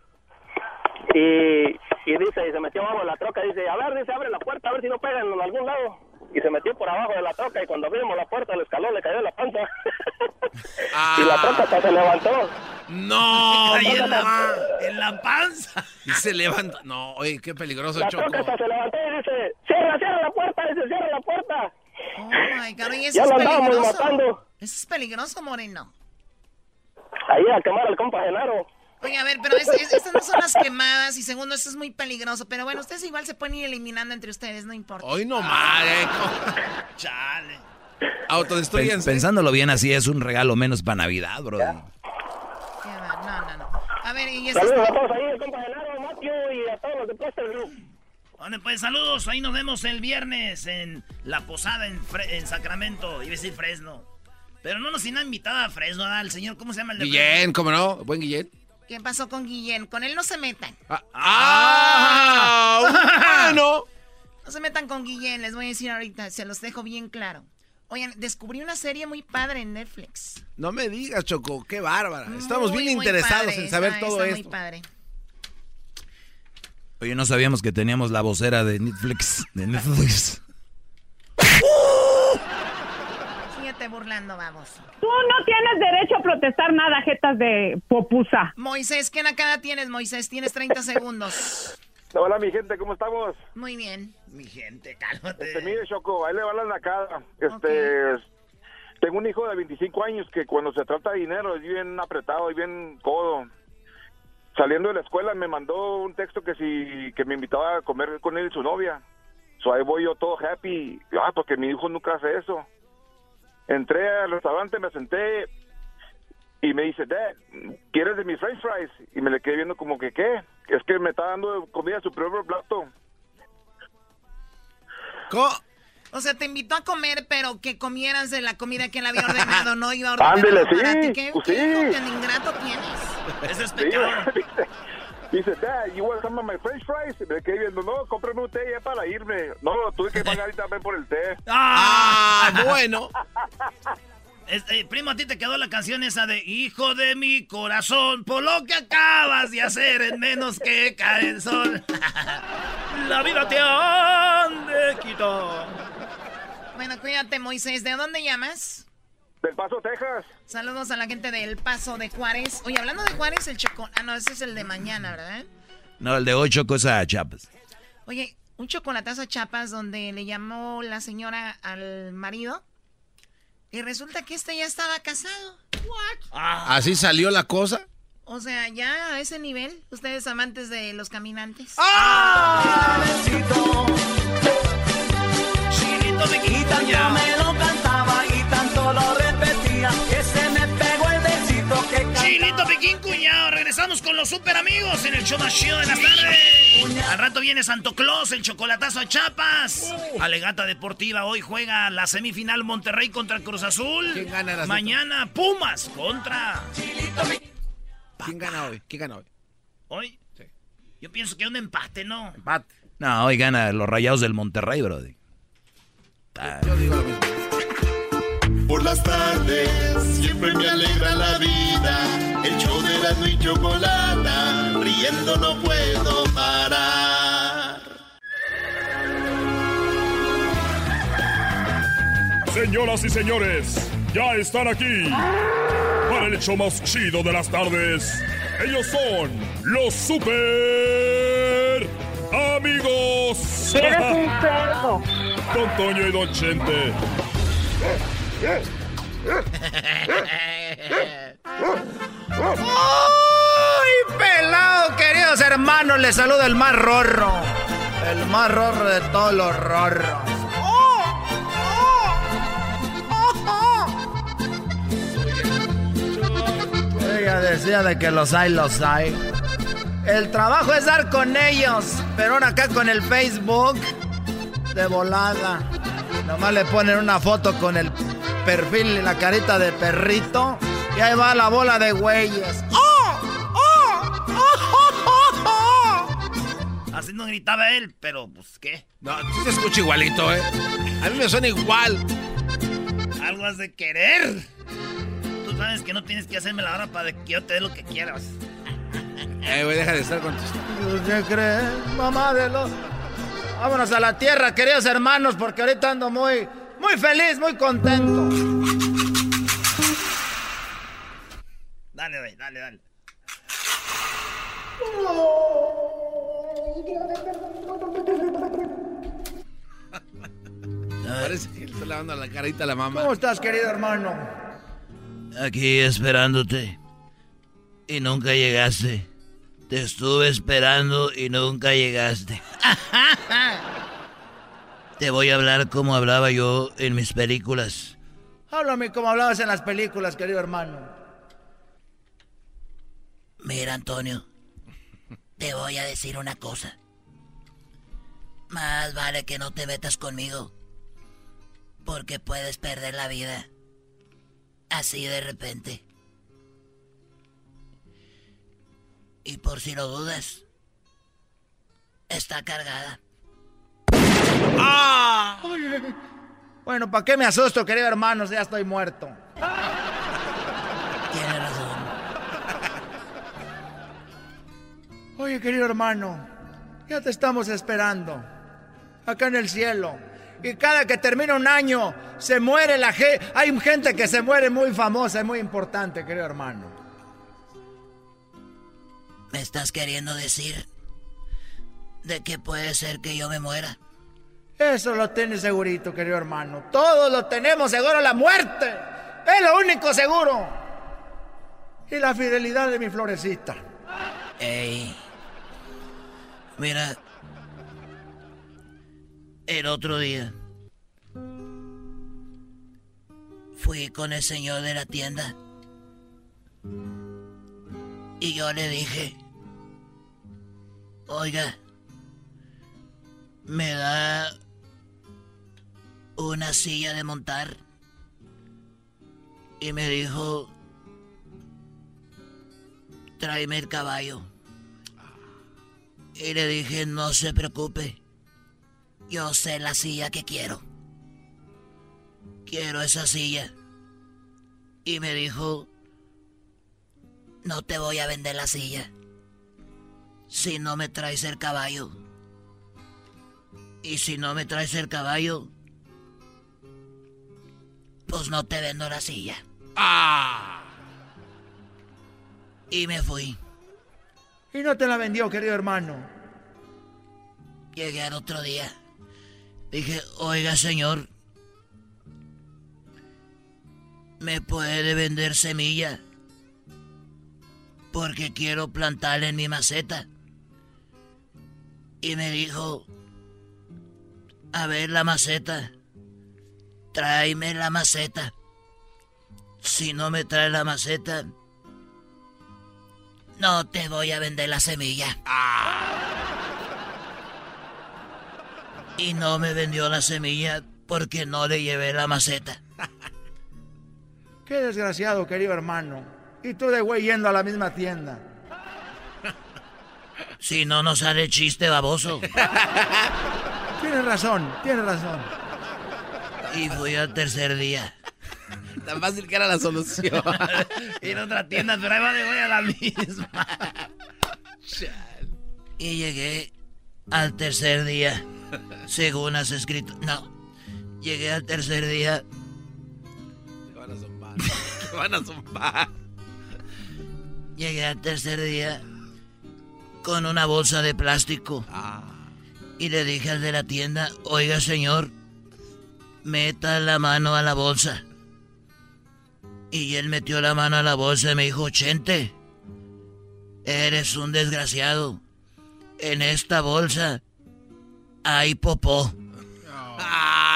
Y, y dice, y se metió abajo de la troca, dice, a ver, dice, abre la puerta, a ver si no pegan en algún lado. Y se metió por abajo de la troca y cuando abrimos la puerta el escalón le cayó en la panza. y la troca hasta se levantó. No, en la, en la panza. Y se levanta. No, oye, qué peligroso, La Choco. troca hasta se levantó y dice, cierra, cierra la puerta, dice, cierra la puerta. Oh, my God, oye, eso Ya es lo andábamos peligroso. matando. Eso es peligroso, Moreno. Ahí a quemar al compa Genaro. Oye, a ver, pero es- es- estas no son las quemadas y segundo, esto es muy peligroso. Pero bueno, ustedes igual se pueden ir eliminando entre ustedes, no importa. Hoy no más, eh. Chale. Autodestruyense. pensándolo bien así, es un regalo menos para Navidad, Brody. Qué va, No, no, no. A ver, y eso Saludos a todos ahí, el compa Genaro, Matthew y a todos los de Group. Bueno, pues saludos, ahí nos vemos el viernes en la posada en, Fre- en Sacramento, iba a decir Fresno. Pero no nos tiene invitada a Fresno. El señor, ¿cómo se llama el de Guillén, ¿cómo no? Buen Guillén. ¿Qué pasó con Guillén? Con él no se metan. ¡Ah! Bueno. No se metan con Guillén, les voy a decir ahorita, se los dejo bien claro. Oigan, descubrí una serie muy padre en Netflix. No me digas, Choco, qué bárbara. Estamos Muy, bien muy interesados padre, en saber está- todo está esto. muy padre. Oye, no sabíamos que teníamos la vocera de Netflix. De Netflix. Burlando, vamos. Tú no tienes derecho a protestar nada, jetas de popusa. Moisés, ¿qué nacada tienes, Moisés? Tienes 30 segundos. Hola, mi gente, ¿cómo estamos? Muy bien. Mi gente, cálmate. Este, mire, Choco, ahí le va la nacada. Este, tengo un hijo de 25 años que cuando se trata de dinero es bien apretado y bien codo. Saliendo de la escuela me mandó un texto que si que me invitaba a comer con él y su novia. So ahí voy yo todo happy. Ah, porque mi hijo nunca hace eso. Entré al restaurante, me senté y me dice, Dad, ¿quieres de mis french fries? Y me le quedé viendo como que, ¿qué? Es que me está dando comida a su propio plato. O sea, te invitó a comer, pero que comieras de la comida que él había ordenado, no iba a ordenar Ándele, para sí, ti. ¿Qué, pues qué sí. hijo tan ingrato tienes? Es Sí. dice, Dad, you want some of my french fries? Y me quedé viendo, no, cómprame un té ya para irme. No, tuve que pagar también por el té. Ah, bueno. Este, primo, a ti te quedó la canción esa de Hijo de mi corazón, por lo que acabas de hacer en menos que cae el sol. la vida te han de quitar. Bueno, cuídate, Moisés. ¿De dónde llamas? Del Paso, Texas. Saludos a la gente del Paso de Juárez. Oye, hablando de Juárez, el chocolate... Ah, no, ese es el de mañana, ¿verdad? No, el de ocho cosas a Chiapas. Oye, un chocolatazo a Chapas donde le llamó la señora al marido y resulta que este ya estaba casado. What? ¿Así salió la cosa? O sea, ya a ese nivel, ustedes amantes de los caminantes. Chinito me Y tanto me lo cantaba y tanto lo repetía que se me pegó el besito que cantaba. Chilito Piquín Cuñado, regresamos con los super amigos en el show más chido de las tardes. Al rato viene Santo Claus, el chocolatazo a Chapas. Alegata Deportiva, hoy juega la semifinal Monterrey contra el Cruz Azul. ¿Quién gana la Mañana Pumas contra... ¿Quién gana hoy? ¿Quién gana hoy? Hoy. Yo pienso que un empate, ¿no? Empate. No, hoy gana los rayados del Monterrey, brody. Ah, Por las tardes siempre me alegra la vida. El show de la y chocolata, riendo no puedo parar. Señoras y señores, ya están aquí para el hecho más chido de las tardes. Ellos son los super amigos. Eres un cerdo. Don Toño y Don Chente. ¡Ay, pelado, queridos hermanos! Les saluda el más rorro. El más rorro de todos los rorros. Ella decía de que los hay, los hay. El trabajo es dar con ellos, pero ahora acá con el Facebook, de volada. Nomás le ponen una foto con el perfil y la carita de perrito, y ahí va la bola de güeyes. Así no gritaba él, pero pues qué. No, sí se escucha igualito, ¿eh? A mí me suena igual. Algo has de querer. Tú sabes que no tienes que hacerme la hora para que yo te dé lo que quieras. Eh, güey, deja de estar con tus... ¿Qué crees, mamá de los... Vámonos a la tierra, queridos hermanos, porque ahorita ando muy, muy feliz, muy contento. Dale, güey, dale, dale. Parece que le está lavando la carita a la mamá. ¿Cómo estás, querido hermano? Aquí esperándote. Y nunca llegaste. Te estuve esperando y nunca llegaste. Te voy a hablar como hablaba yo en mis películas. Háblame como hablabas en las películas, querido hermano. Mira, Antonio, te voy a decir una cosa. Más vale que no te metas conmigo, porque puedes perder la vida. Así de repente. Y por si lo dudas, está cargada. ¡Ah! Bueno, ¿para qué me asusto, querido hermano? si Ya estoy muerto. Tienes razón. Oye, querido hermano, Ya te estamos esperando. Acá en el cielo. Y cada que termina un año, se muere la gente. Hay gente que se muere muy famosa y muy importante, querido hermano. ¿Me estás queriendo decir de que puede ser que yo me muera? Eso lo tienes segurito, querido hermano. Todos lo tenemos seguro, la muerte. Es lo único seguro. Y la fidelidad de mi florecita. Ey. Mira. El otro día. Fui con el señor de la tienda. Y yo le dije. Oiga. ¿Me da una silla de montar? Y me dijo, tráeme el caballo. Y le dije, no se preocupe, yo sé la silla que quiero. Quiero esa silla. Y me dijo, no te voy a vender la silla si no me traes el caballo. Y si no me traes el caballo, pues no te vendo la silla. ¡Ah! Y me fui. Y no te la vendió, querido hermano. Llegué al otro día. Dije, oiga señor, ¿me puede vender semilla? Porque quiero plantarla en mi maceta. Y me dijo, a ver la maceta, tráeme la maceta. Si no me trae la maceta, no te voy a vender la semilla. Y no me vendió la semilla porque no le llevé la maceta. Qué desgraciado, querido hermano. Y tú de güey yendo a la misma tienda. Si no nos sale chiste baboso. Tienes razón, tienes razón. Y fui al tercer día. Tan fácil que era la solución. Ir a otra tienda, pero ahí va de voy a la misma. Y llegué al tercer día. Según has escrito. No. Llegué al tercer día. Te van a zumbar. Te van a zumbar. Llegué al tercer día con una bolsa de plástico. Ah. Y le dije al de la tienda, oiga señor, meta la mano a la bolsa. Y él metió la mano a la bolsa y me dijo, Chente, eres un desgraciado. En esta bolsa hay popó.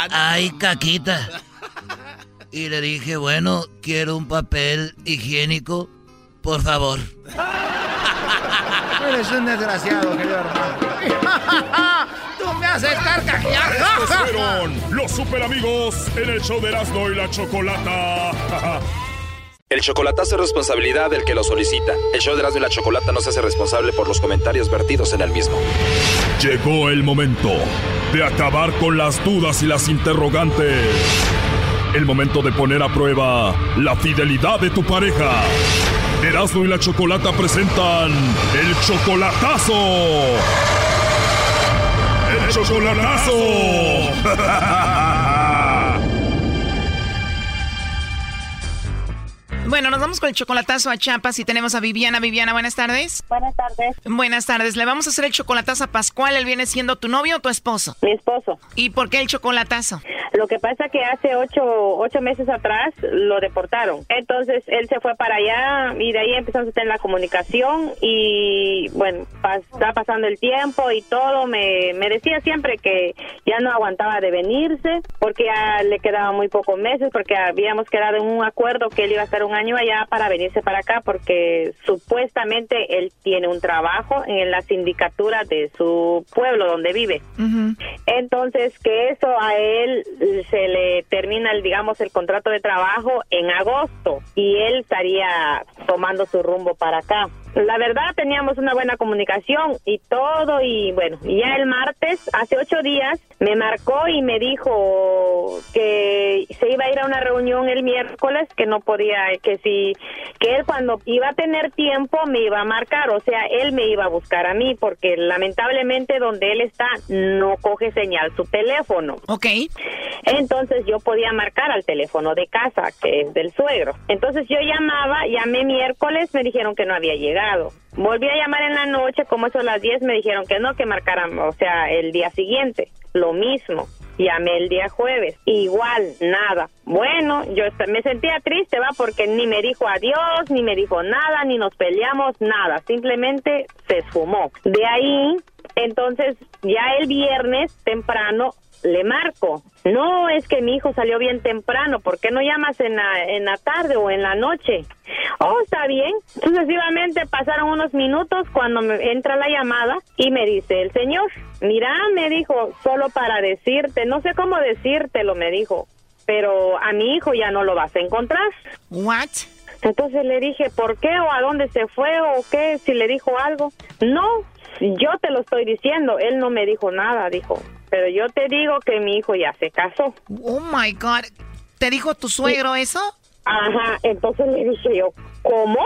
Hay caquita. Y le dije, bueno, quiero un papel higiénico, por favor. Eres un desgraciado, querido hermano. Tú me haces carcajear. Estos fueron los super amigos en el show de Erasmo y la Chocolata. El chocolatazo es responsabilidad del que lo solicita. El show de Erasmo y la Chocolata no se hace responsable por los comentarios vertidos en el mismo. Llegó el momento de acabar con las dudas y las interrogantes. El momento de poner a prueba la fidelidad de tu pareja. Erasmo y la Chocolata presentan el chocolatazo. El chocolatazo. Bueno, nos vamos con el chocolatazo a Chiapas y tenemos a Viviana. Viviana, buenas tardes. Buenas tardes. Buenas tardes. Le vamos a hacer el chocolatazo a Pascual. ¿Él viene siendo tu novio o tu esposo? Mi esposo. ¿Y por qué el chocolatazo? Lo que pasa que hace ocho, ocho meses atrás lo deportaron. Entonces él se fue para allá y de ahí empezamos a tener la comunicación y bueno, está pasando el tiempo y todo. Me, me decía siempre que ya no aguantaba de venirse porque ya le quedaban muy pocos meses porque habíamos quedado en un acuerdo que él iba a estar un año allá para venirse para acá porque supuestamente él tiene un trabajo en la sindicatura de su pueblo donde vive. Entonces que eso a él se le termina, el, digamos, el contrato de trabajo en agosto y él estaría tomando su rumbo para acá. La verdad teníamos una buena comunicación y todo y bueno, y ya el martes, hace ocho días, me marcó y me dijo que se iba a ir a una reunión el miércoles, que no podía, que si, que él cuando iba a tener tiempo me iba a marcar, o sea, él me iba a buscar a mí porque lamentablemente donde él está no coge señal su teléfono. Ok. Entonces yo podía marcar al teléfono de casa, que es del suegro. Entonces yo llamaba, llamé miércoles, me dijeron que no había llegado. Volví a llamar en la noche, como eso las 10, me dijeron que no, que marcaran, o sea, el día siguiente. Lo mismo. Llamé el día jueves, igual, nada. Bueno, yo me sentía triste, va, porque ni me dijo adiós, ni me dijo nada, ni nos peleamos, nada. Simplemente se esfumó. De ahí, entonces, ya el viernes temprano le marco. No, es que mi hijo salió bien temprano. ¿Por qué no llamas en la, en la tarde o en la noche? Oh, está bien. Sucesivamente pasaron unos minutos cuando me entra la llamada y me dice el señor, mira, me dijo, solo para decirte, no sé cómo decírtelo, me dijo, pero a mi hijo ya no lo vas a encontrar. What? Entonces le dije, ¿por qué o a dónde se fue o qué? Si le dijo algo. No, yo te lo estoy diciendo. Él no me dijo nada, dijo. Pero yo te digo que mi hijo ya se casó. Oh my God. ¿Te dijo tu suegro eso? Ajá, entonces le dije yo, ¿cómo?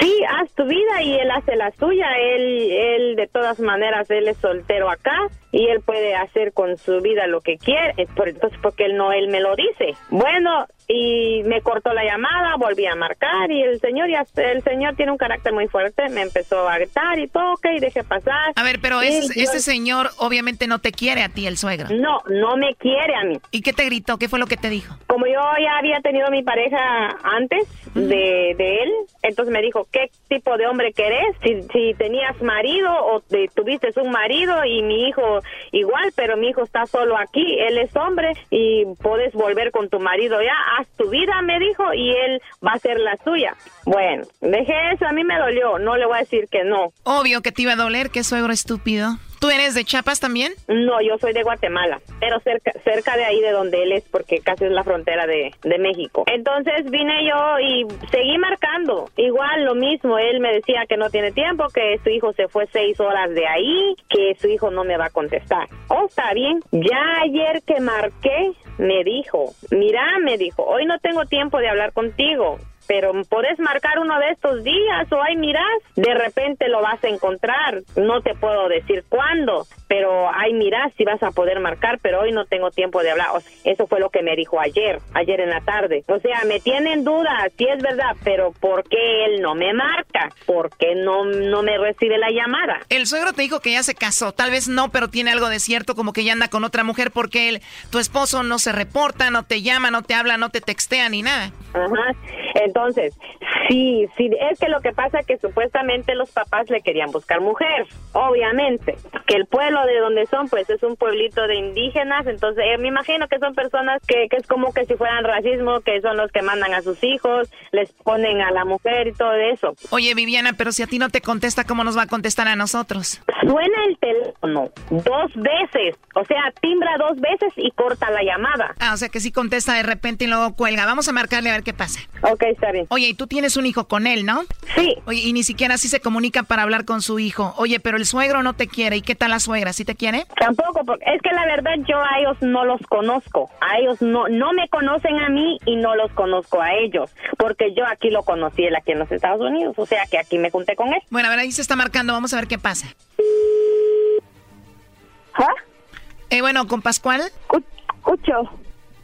Sí, haz tu vida y él hace la suya. Él, él de todas maneras, él es soltero acá y él puede hacer con su vida lo que quiere. Entonces, porque él no, él me lo dice. Bueno, y me cortó la llamada, volví a marcar y el señor ya, el señor tiene un carácter muy fuerte. Me empezó a gritar y todo, ok, dejé pasar. A ver, pero Y ese, yo- ese señor obviamente no te quiere a ti, el suegro. No, no me quiere a mí. ¿Y qué te gritó? ¿Qué fue lo que te dijo? Como yo ya había tenido mi pareja antes de, de él, entonces me dijo, ¿qué tipo de hombre querés? Si, si tenías marido o te- tuviste un marido y mi hijo igual, pero mi hijo está solo aquí, él es hombre y puedes volver con tu marido ya, haz tu vida, me dijo, y él va a hacer la suya. Bueno, dejé eso, a mí me dolió, no le voy a decir que no. Obvio que te iba a doler, qué suegro estúpido. ¿Tú eres de Chiapas también? No, yo soy de Guatemala, pero cerca, cerca de ahí de donde él es, porque casi es la frontera de, de México. Entonces vine yo y seguí marcando. Igual lo mismo, él me decía que no tiene tiempo, que su hijo se fue seis horas de ahí, que su hijo no me va a contestar. Oh, está bien. Ya ayer que marqué, me dijo, mira, me dijo, hoy no tengo tiempo de hablar contigo pero podés marcar uno de estos días o ay mirás, de repente lo vas a encontrar, no te puedo decir cuándo, pero ay mirás si vas a poder marcar, pero hoy no tengo tiempo de hablar, O sea, eso fue lo que me dijo ayer, ayer en la tarde, o sea, me tiene en duda, sí es verdad, pero ¿por qué él no me marca? ¿Por qué no, no me recibe la llamada? El suegro te dijo que ya se casó, tal vez no, pero tiene algo de cierto, como que ya anda con otra mujer porque él, tu esposo no se reporta, no te llama, no te habla, no te textea ni nada. Ajá. Entonces, sí, sí, es que lo que pasa es que supuestamente los papás le querían buscar mujer, obviamente, que el pueblo de donde son, pues es un pueblito de indígenas, entonces eh, me imagino que son personas que, que es como que si fueran racismo, que son los que mandan a sus hijos, les ponen a la mujer y todo eso. Oye, Viviana, pero si a ti no te contesta, ¿cómo nos va a contestar a nosotros? Suena el teléfono dos veces, o sea, timbra dos veces y corta la llamada. Ah, o sea que sí contesta de repente y luego cuelga. Vamos a marcarle a ver qué pasa. Ok, está bien. Oye, y tú tienes un hijo con él, ¿no? Sí. Oye, y ni siquiera así se comunica para hablar con su hijo. Oye, pero el suegro no te quiere. ¿Y qué tal la suegra? ¿Sí te quiere? Tampoco, porque es que la verdad yo a ellos no los conozco. A ellos no, no me conocen a mí y no los conozco a ellos. Porque yo aquí lo conocí él aquí en los Estados Unidos. O sea que aquí me junté con él. Bueno, a ver, ahí se está marcando. Vamos a ver qué pasa. ¿Ah? Eh, bueno, ¿con Pascual? Escucho.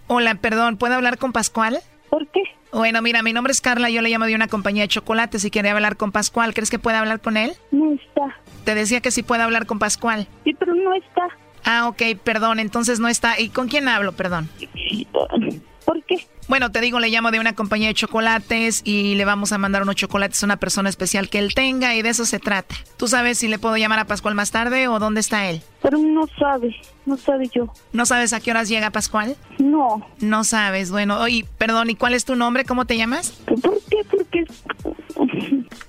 Hola, perdón, ¿puedo hablar con Pascual? ¿Por qué? Bueno, mira, mi nombre es Carla, yo le llamo de una compañía de chocolates y quería hablar con Pascual. ¿Crees que pueda hablar con él? No está. Te decía que sí puede hablar con Pascual. Sí, pero no está. Ah, ok, perdón, entonces no está. ¿Y con quién hablo, perdón? ¿Por qué? Bueno, te digo, le llamo de una compañía de chocolates y le vamos a mandar unos chocolates a una persona especial que él tenga y de eso se trata. ¿Tú sabes si le puedo llamar a Pascual más tarde o dónde está él? Pero no sabe, no sabe yo. ¿No sabes a qué horas llega Pascual? No. No sabes, bueno, oye, perdón, ¿y cuál es tu nombre? ¿Cómo te llamas? ¿Por qué? Porque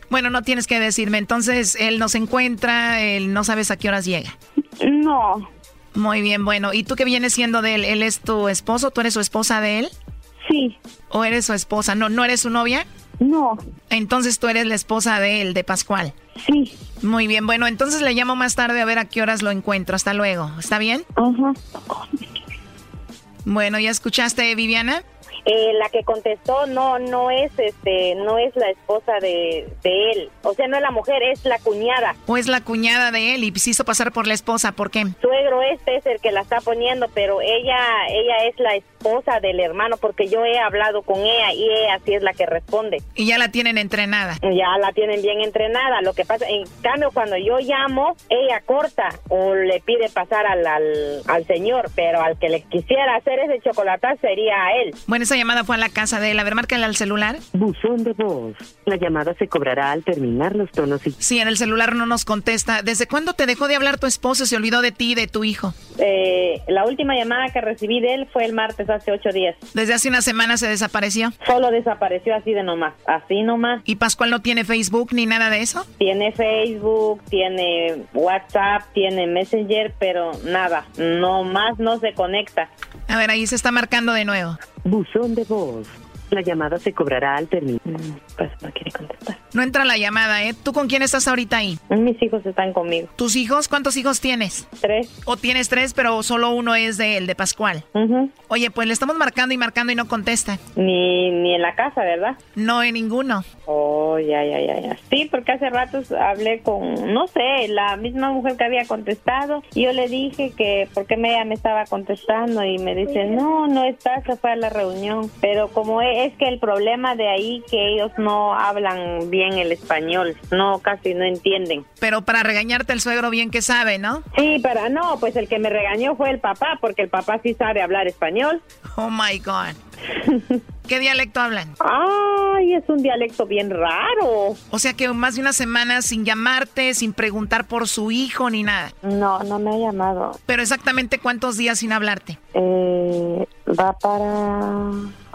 Bueno, no tienes que decirme, entonces él no se encuentra, él no sabes a qué horas llega. No. Muy bien, bueno, ¿y tú qué vienes siendo de él? ¿Él es tu esposo? ¿Tú eres su esposa de él? Sí. ¿O eres su esposa? ¿No, no eres su novia? No. Entonces tú eres la esposa de él, de Pascual. Sí. Muy bien, bueno, entonces le llamo más tarde a ver a qué horas lo encuentro. Hasta luego. ¿Está bien? Ajá. Bueno, ¿ya escuchaste, Viviana? Eh, la que contestó no no es este no es la esposa de, de él o sea no es la mujer es la cuñada ¿O es la cuñada de él y se hizo pasar por la esposa? ¿Por qué? suegro este es el que la está poniendo pero ella ella es la esposa del hermano porque yo he hablado con ella y ella sí es la que responde Y ya la tienen entrenada. ya la tienen bien entrenada lo que pasa en cambio cuando yo llamo ella corta o le pide pasar al, al, al señor pero al que le quisiera hacer ese chocolatazo sería a él Bueno, esa llamada fue a la casa de él. A ver, márcale al celular. Buzón de voz. La llamada se cobrará al terminar los tonos y... Sí, en el celular no nos contesta. ¿Desde cuándo te dejó de hablar tu esposo? ¿Se olvidó de ti y de tu hijo? Eh, la última llamada que recibí de él fue el martes hace ocho días. Desde hace una semana se desapareció. Solo desapareció así de nomás, así nomás. ¿Y Pascual no tiene Facebook ni nada de eso? Tiene Facebook, tiene WhatsApp, tiene Messenger, pero nada, no más no se conecta. A ver, ahí se está marcando de nuevo. Buzón de voz. La llamada se cobrará al terminar. Pues no quiere contestar. No entra la llamada, ¿eh? ¿Tú con quién estás ahorita ahí? Mis hijos están conmigo. ¿Tus hijos? ¿Cuántos hijos tienes? Tres. ¿O tienes tres, pero solo uno es de él, de Pascual? Oye, pues le estamos marcando y marcando y no contesta. Ni, ni en la casa, ¿verdad? No, en ninguno. Oh, ya, ya, ya, ya. Sí, porque hace ratos hablé con, no sé, la misma mujer que había contestado. Y yo le dije que, ¿por qué me, ella me estaba contestando? Y me dice, no, no está, se fue a la reunión. Pero como es, es que el problema de ahí que ellos no hablan bien el español, no, casi no entienden. Pero para regañarte el suegro bien que sabe, ¿no? Sí, pero no, pues el que me regañó fue el papá, porque el papá sí sabe hablar español. Oh my God. ¿Qué dialecto hablan? Ay, es un dialecto bien raro. O sea que más de una semana sin llamarte, sin preguntar por su hijo ni nada. No, no me ha llamado. Pero exactamente cuántos días sin hablarte. Eh, va para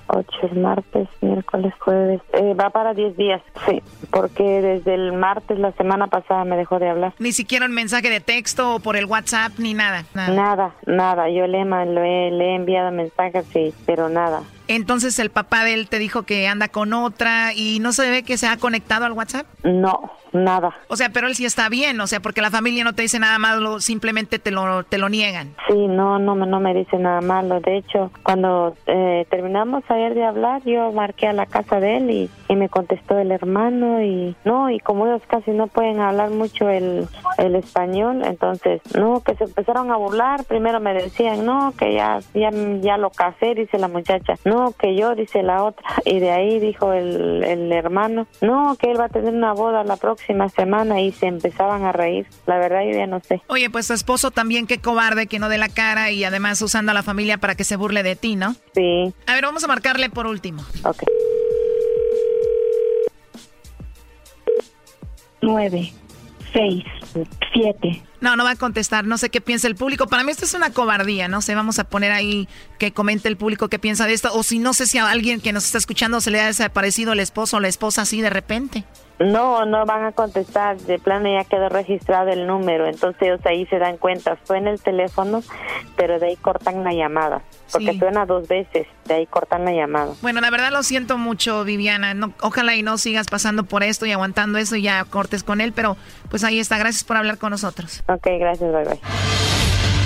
ocho el martes, miércoles, jueves. Eh, va para diez días, sí. Porque desde el martes la semana pasada me dejó de hablar. Ni siquiera un mensaje de texto o por el WhatsApp ni nada. Nada. Nada, nada. Yo le, le he enviado mensajes, sí, pero nada. Entonces el papá de él te dijo que anda con otra y no se ve que se ha conectado al WhatsApp. No, nada. O sea, pero él sí está bien, o sea, porque la familia no te dice nada malo, simplemente te lo, te lo niegan. Sí, no, no, me- no me dice nada malo. De hecho, cuando eh, terminamos ayer de hablar, yo marqué a la casa de él y, y me contestó el hermano y no, y como ellos casi no pueden hablar mucho el, el español, entonces, no, que se empezaron a burlar. Primero me decían, no, que ya, ya, ya lo casé, dice la muchacha. No, que yo, dice la otra. Y de ahí dijo el, el hermano, no, que él va a tener una boda la próxima semana y se empezaban a reír. La verdad, yo ya no sé. Oye, pues tu esposo también, qué cobarde, que no dé la cara y además usando a la familia para que se burle de ti, ¿no? Sí. A ver, vamos a marcarle por último. Ok. Nueve, seis, siete. No, no va a contestar. No sé qué piensa el público. Para mí esto es una cobardía. No sé, vamos a poner ahí que comente el público qué piensa de esto. O si no sé si a alguien que nos está escuchando se le ha desaparecido el esposo o la esposa así de repente. No, no van a contestar. De plano ya quedó registrado el número. Entonces ellos ahí se dan cuenta. Suena el teléfono, pero de ahí cortan la llamada. Porque Sí. suena dos veces. De ahí cortan la llamada. Bueno, la verdad lo siento mucho, Viviana. No, ojalá y no sigas pasando por esto y aguantando eso y ya cortes con él. Pero pues ahí está. Gracias por hablar con nosotros. Ok, gracias. Bye bye.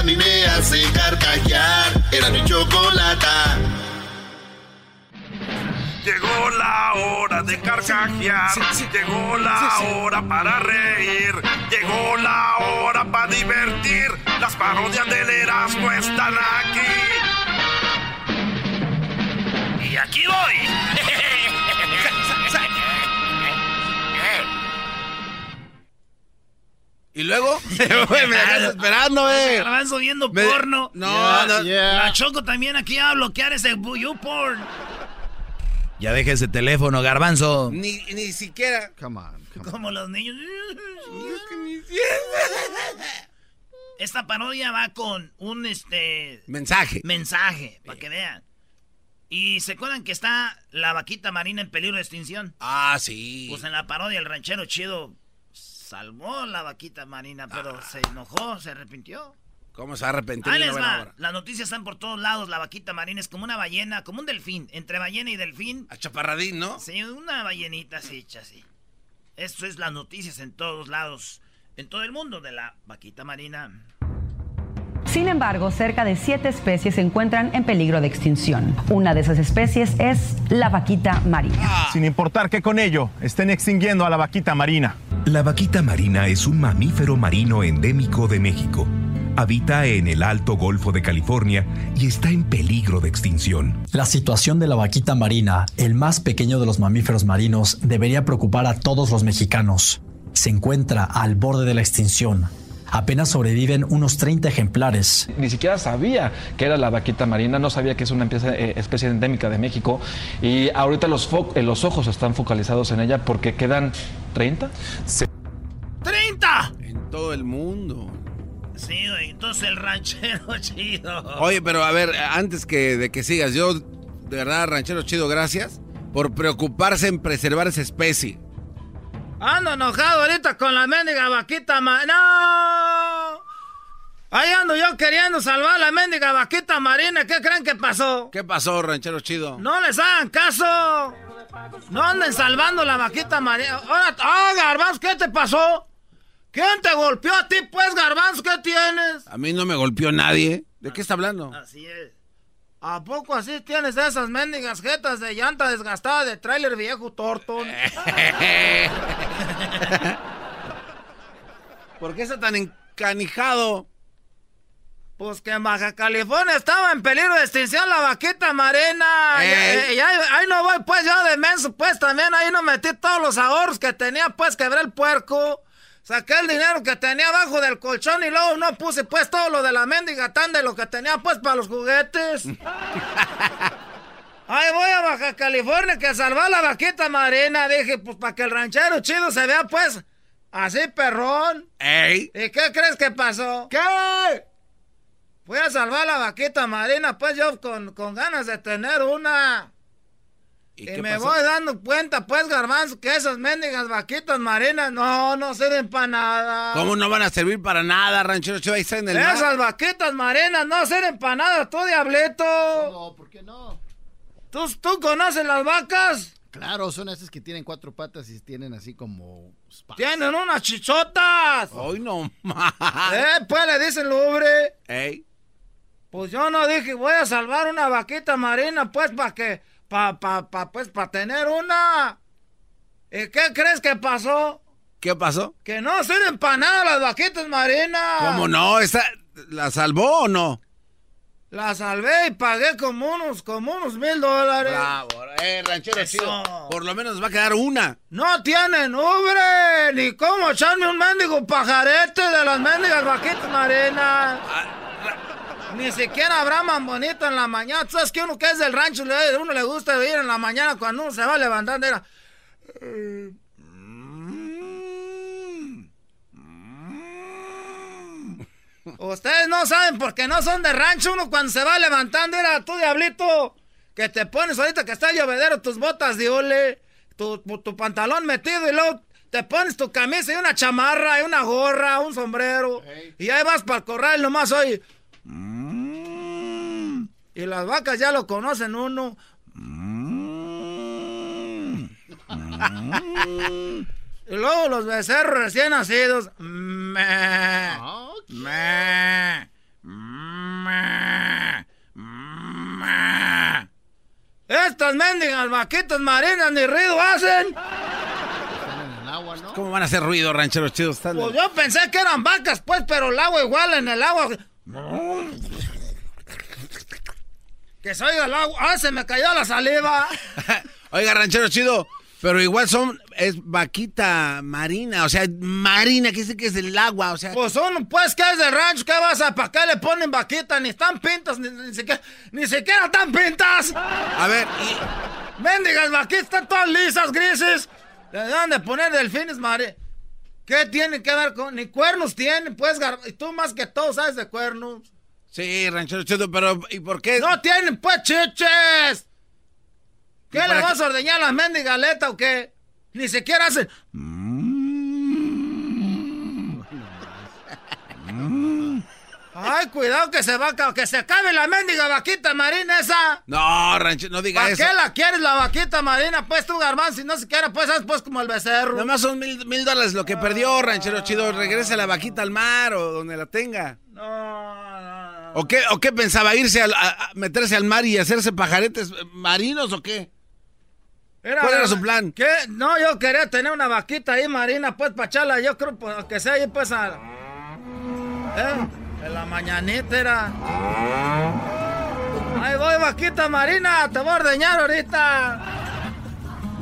a mí me hace carcajear. Era mi chocolata. Llegó la hora de carcajear, llegó la hora para reír, llegó la hora para divertir. Las parodias del Erasmo están aquí. Y aquí voy. ¿Y luego? me dejas esperando, eh. Garbanzo viendo Me- porno. No, no. La Choco también aquí va a bloquear ese you porn. Ya deja ese teléfono, garbanzo. Ni, ni siquiera. Come on. Como los niños. Esta parodia va con un este Mensaje. mensaje, para que vean. Y se acuerdan que está la vaquita marina en peligro de extinción. Ah, sí. Pues en la parodia el ranchero chido salvó la vaquita marina, pero Ah. se enojó, se arrepintió. ¿Cómo se va a arrepentir? Ahí les va. Las noticias están por todos lados. La vaquita marina es como una ballena, como un delfín. Entre ballena y delfín. A chaparradín, ¿no? Sí, una ballenita así, así. Eso es las noticias en todos lados. En todo el mundo de la vaquita marina. Sin embargo, cerca de siete especies se encuentran en peligro de extinción. Una de esas especies es la vaquita marina. Sin importar que con ello estén extinguiendo a la vaquita marina. La vaquita marina es un mamífero marino endémico de México. Habita en el Alto Golfo de California y está en peligro de extinción. La situación de la vaquita marina, el más pequeño de los mamíferos marinos, debería preocupar a todos los mexicanos. Se encuentra al borde de la extinción. Apenas sobreviven unos 30 ejemplares. Ni siquiera sabía que era la vaquita marina, no sabía que es una especie, eh, especie endémica de México y ahorita los, fo- eh, los ojos están focalizados en ella porque quedan 30. ¡30! En todo el mundo. Sí. Entonces el ranchero chido. Oye, pero a ver, antes que de que sigas, yo, de verdad, ranchero chido, gracias por preocuparse en preservar esa especie. Ando enojado ahorita con la mendiga vaquita ma... ¡No! Ahí ando yo queriendo salvar a la mendiga vaquita marina. ¿Qué creen que pasó? ¿Qué pasó, ranchero chido? No les hagan caso. No anden salvando la vaquita marina. Ahora, ah, Garbanzo, ¿qué te pasó? ¿Quién te golpeó a ti, pues, Garbanzo? ¿Qué tienes? A mí no me golpeó nadie. ¿De qué está hablando? Así es. ¿A poco así tienes esas mendigas jetas de llanta desgastada de tráiler viejo Torton? ¿Por qué está tan encanijado? Pues que en Baja California estaba en peligro de extinción la vaquita marina. Y, ahí, ahí no voy, pues yo de menso, pues también ahí no metí todos los ahorros que tenía, pues quebré el puerco. Saqué el dinero que tenía abajo del colchón y luego no puse pues todo lo de la mendiga tan de lo que tenía pues para los juguetes. Ahí voy a Baja California que salvar la vaquita marina. Dije, pues para que el ranchero chido se vea pues así perrón. ¡Ey! ¿Y qué crees que pasó? ¿Qué? Fui a salvar la vaquita marina, pues yo con, con ganas de tener una. Y, qué me pasó? voy dando cuenta, pues, garbanzo, que esas mendigas vaquitas marinas no, no sirven para nada. ¿Cómo no van a servir para nada, ranchero chido? Ahí está en el mar. Esas vaquitas marinas no sirven para nada, tú, diablito. No, ¿por qué no? ¿Tú, ¿Tú conoces las vacas? Claro, son esas que tienen cuatro patas y tienen así como... Tienen unas chichotas. Hoy no más. Eh, pues le dicen lubre. ¡Ey! Pues yo no dije, voy a salvar una vaquita marina, pues, para que, pa, pa, pa, pues, para tener una. ¿Y qué crees que pasó? ¿Qué pasó? Que no sirven para nada las vaquitas marinas. ¿Cómo no? ¿Esta, ¿La salvó o no? La salvé y pagué como unos, como unos mil dólares. Bravo, eh, ranchero Eso. chido. Por lo menos va a quedar una. No tienen ubre, ni cómo echarme un mendigo pajarete de las mendigas vaquitas marinas. Ni siquiera braman bonito en la mañana. Tú sabes que uno que es del rancho, uno le gusta ir en la mañana cuando uno se va levantando. Era... Ustedes no saben porque no son de rancho. Uno cuando se va levantando era tú, diablito. Que te pones ahorita que está llovedero tus botas de hule, tu, tu pantalón metido y luego te pones tu camisa y una chamarra y una gorra, un sombrero. Y ahí vas para el corral nomás hoy. Y las vacas ya lo conocen uno. Y luego los becerros recién nacidos. Me, me, me, me. Estas mendigas vaquitas marinas ni ruido hacen. ¿Cómo van a hacer ruido, rancheros chidos? Pues yo pensé que eran vacas, pues, pero el agua igual en el agua. Que se oiga el agua. ¡Ah, se me cayó la saliva! Oiga, ranchero chido, pero igual son, es vaquita marina, o sea, marina, que dice que es del agua, o sea. Pues uno, pues, que es de rancho, ¿qué vas a para qué le ponen vaquita? Ni están pintas, ni, ni siquiera, ni siquiera están pintas. A ver, Mendigas vaquitas están todas lisas, grises. Le dan de poner delfines, madre. ¿Qué tiene que ver con.? Ni cuernos tienen, pues, gar- y tú más que todos sabes de cuernos. Sí, ranchero chido, pero ¿y por qué? ¡No tienen, pues, chiches! ¿Qué ¿Y le para vas a ordeñar a las mendigaletas o qué? Ni siquiera hacen. Ay, cuidado que se va a que se acabe la mendiga vaquita marina esa. No, ranchero, no diga ¿Para eso. qué la quieres la vaquita marina? Pues tú, Garbanzo, si no se quiere, pues haz pues como el becerro. Nomás son mil, mil dólares lo que perdió, ranchero chido. Regrese la vaquita al mar o donde la tenga. ¿O qué, ¿O qué pensaba? ¿Irse a, a meterse al mar y hacerse pajaretes marinos o qué? ¿Cuál era su plan? ¿Qué? No, yo quería tener una vaquita ahí marina, pues, para echarla, yo creo pues, que sea ahí, pues, a... ¿Eh? En la mañanita era... Ahí voy, vaquita marina, te voy a ordeñar ahorita.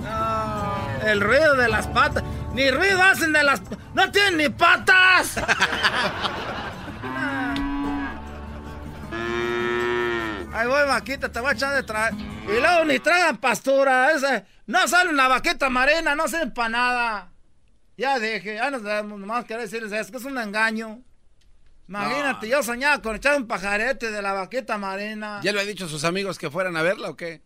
No, el ruido de las patas. Ni ruido hacen de las... ¡No tienen ni patas! Ahí voy, vaquita, te voy a echar de traer. Y luego ni tragan pastura. Ese, no sale una vaquita marina, no sirve para nada. Ya dije, ya nos nomás querer decirles es que es un engaño. Imagínate, yo soñaba con echar un pajarete de la vaquita marina. ¿Ya le ha dicho a sus amigos que fueran a verla o qué?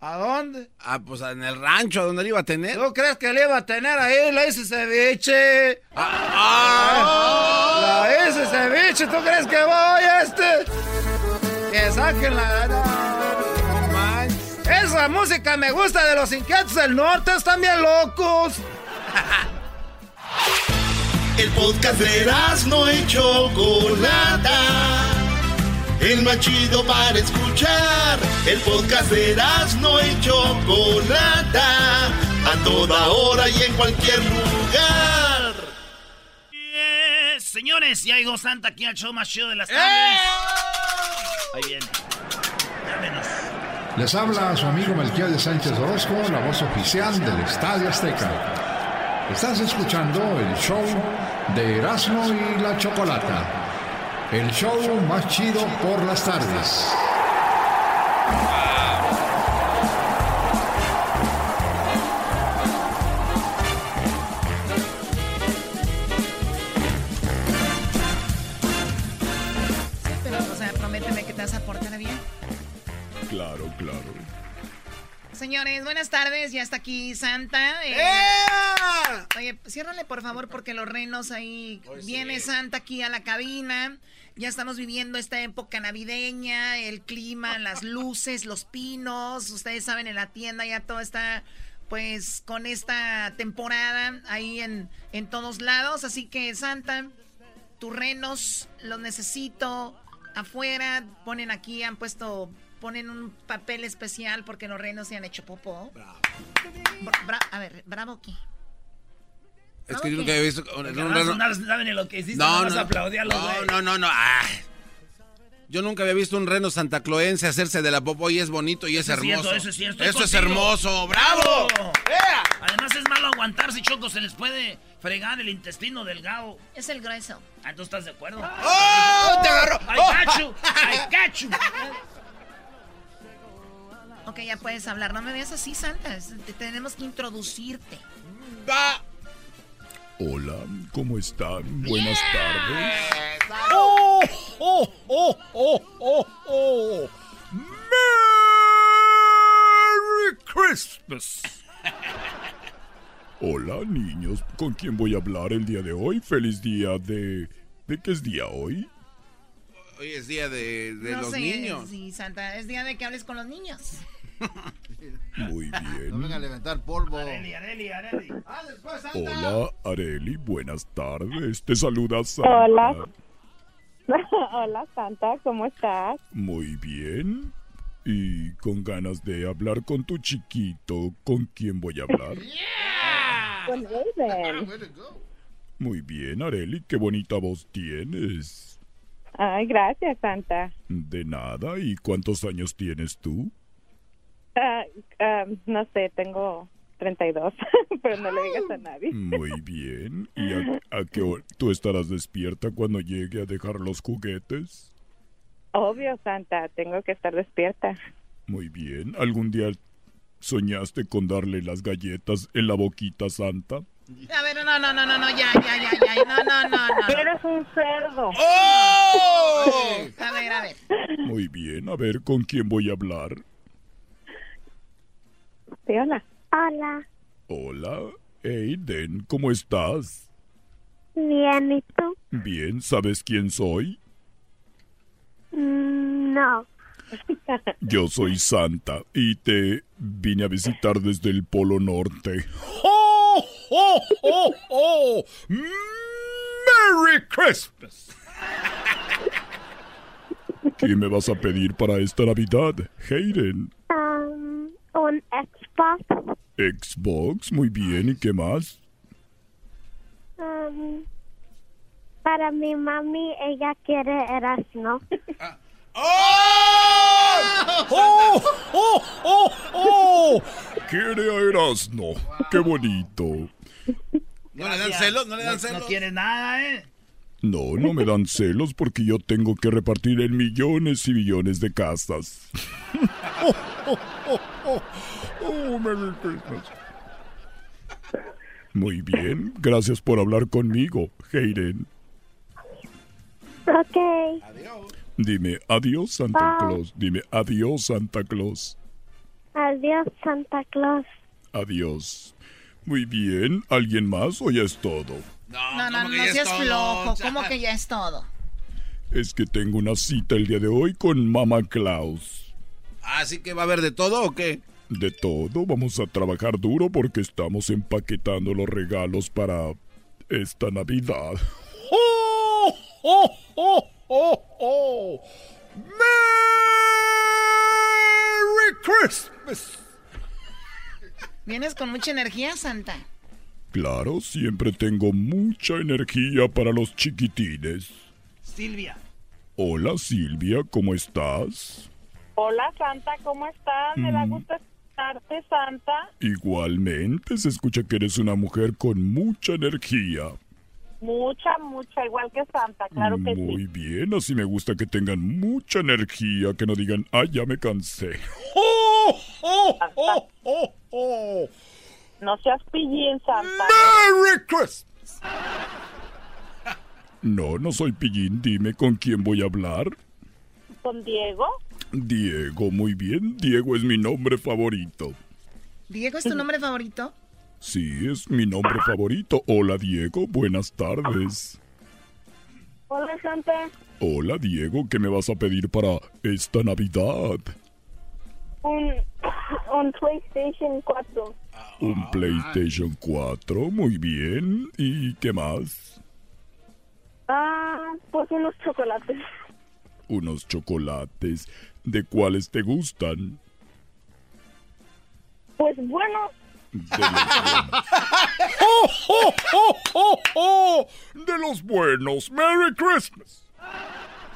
¿A dónde? Ah, pues en el rancho, ¿a dónde le iba a tener? ¿Tú crees que le iba a tener ahí? Le hice ceviche. Ah, La hice ceviche. ¿Tú crees que voy este? No. Esa música me gusta de los inquietos del norte. Están bien locos. El podcast de no y Chocolata. El más chido para escuchar. El podcast de no y Chocolata. A toda hora y en cualquier lugar. Eh, señores, ya llegó Santa aquí al show más chido de las tardes. Ahí viene. Llámenos. Les habla su amigo Melquiel de Sánchez Orozco, la voz oficial del Estadio Azteca. Estás escuchando el show de Erasmo y la Chocolata. El show más chido por las tardes. Claro, claro. Señores, buenas tardes. Ya está aquí Santa. Eh, Oye, ciérrale por favor porque los renos ahí. Viene Santa aquí a la cabina. Ya estamos viviendo esta época navideña, el clima, las luces, los pinos. Ustedes saben, en la tienda ya todo está pues con esta temporada ahí en, en todos lados. Así que Santa, tus renos los necesito afuera. Ponen aquí, han puesto, ponen un papel especial porque los renos se han hecho popó. Bra- bra- a ver, bravo qué. Es que yo nunca había visto... no, reno- no saben ni lo que hiciste, No, no, no, no, no, no, no. ah. Yo nunca había visto un reno santacloense hacerse de la popo y es bonito y es Eso es hermoso. cierto, eso es cierto, Eso es hermoso, bravo. Además es malo aguantarse, Choco, se les puede fregar el intestino delgado. Es el grueso. Ah, ¿tú estás de acuerdo? ¡Oh! ¡Te agarró! ¡I got you! ¡I got you! Ok, ya puedes hablar. No me veas así, Santa. Te- tenemos que introducirte. Hola, ¿cómo están? Buenas tardes. ¡Oh, oh, oh, oh, oh, oh! ¡Merry Christmas! Hola, niños. ¿Con quién voy a hablar el día de hoy? Feliz día de... ¿De qué es día hoy? Hoy es día de, de no los sé, niños. Sí, Santa. Es día de que hables con los niños. Muy bien. No venga a levantar polvo. Areli, Areli, Areli. Hola, Areli. Buenas tardes. Te saluda Santa. Hola. Hola Santa, ¿cómo estás? Muy bien. Y con ganas de hablar con tu chiquito, ¿con quién voy a hablar? Con Raven. Muy bien, Areli, qué bonita voz tienes. Ay, gracias Santa. De nada, ¿y cuántos años tienes tú? Ah, ah, no sé, tengo 32, pero no le digas a nadie. Muy bien. ¿Y a, a qué hora tú estarás despierta cuando llegue a dejar los juguetes? Obvio Santa, tengo que estar despierta. Muy bien. ¿Algún día ¿Soñaste con darle las galletas en la boquita santa? A ver, no, no, no, no, no, ya, ya, ya, ya, no, no, no, no. Eres un cerdo. ¡Oh! A ver, a ver. Muy bien, a ver con quién voy a hablar. Sí, hola. Hola. Hola, Aiden, ¿cómo estás? Bien, ¿y tú? Bien, ¿sabes quién soy? Mm, no. Yo soy Santa y te vine a visitar desde el Polo Norte. ¡Oh, oh, oh, oh! ¡Merry Christmas! ¿Qué me vas a pedir para esta Navidad, Hayden? Un Xbox. Xbox, muy bien, ¿y qué más? Um, para mi mami, ella quiere Erasmo. ¡Oh! ¡Oh! ¡Oh! ¡Oh! ¡Oh! Quiere a Erasmo. ¡Qué bonito! ¿No le dan celos? ¿No le dan celos? No quiere nada, ¿eh? No, no me dan celos porque yo tengo que repartir en millones y millones de casas. ¡Oh, oh, Merry Christmas! Muy bien, gracias por hablar conmigo, Hayden. Ok. Dime adiós, Santa Bye. Claus. Dime adiós, Santa Claus. Adiós, Santa Claus. Adiós. Muy bien, ¿alguien más o ya es todo? No, no, no, seas flojo. ¿Cómo que ya es todo? Es que tengo una cita el día de hoy con Mama Claus. ¿Así que va a haber de todo o qué? De todo, vamos a trabajar duro porque estamos empaquetando los regalos para esta Navidad. ¡Oh! ¡Oh! ¡Oh! ¡Oh! ¡Oh! ¡Merry Christmas! ¿Vienes con mucha energía, Santa? Claro, siempre tengo mucha energía para los chiquitines. Silvia. Hola Silvia, ¿cómo estás? Hola, Santa, ¿cómo estás? Me da Mm. gusto escucharte, Santa. Igualmente se escucha que eres una mujer con mucha energía. Mucha, mucha, igual que Santa, claro que Muy sí. bien, así me gusta que tengan mucha energía, que no digan, ay, ya me cansé. ¡Oh, oh, oh, oh, oh! No seas pillín, Santa. ¡Merry Christmas! No, no soy pillín, dime con quién voy a hablar. ¿Con Diego? Diego, muy bien, Diego es mi nombre favorito. ¿Diego es tu nombre favorito? Sí, es mi nombre favorito. Hola Diego, buenas tardes. Hola, Santa. Hola Diego, ¿qué me vas a pedir para esta Navidad? Un, un PlayStation 4. Un PlayStation 4, muy bien. ¿Y qué más? Ah, pues unos chocolates. Unos chocolates. ¿De cuáles te gustan? Pues bueno, De los buenos. ¡Oh, oh, oh, oh, oh! De los buenos. ¡Merry Christmas!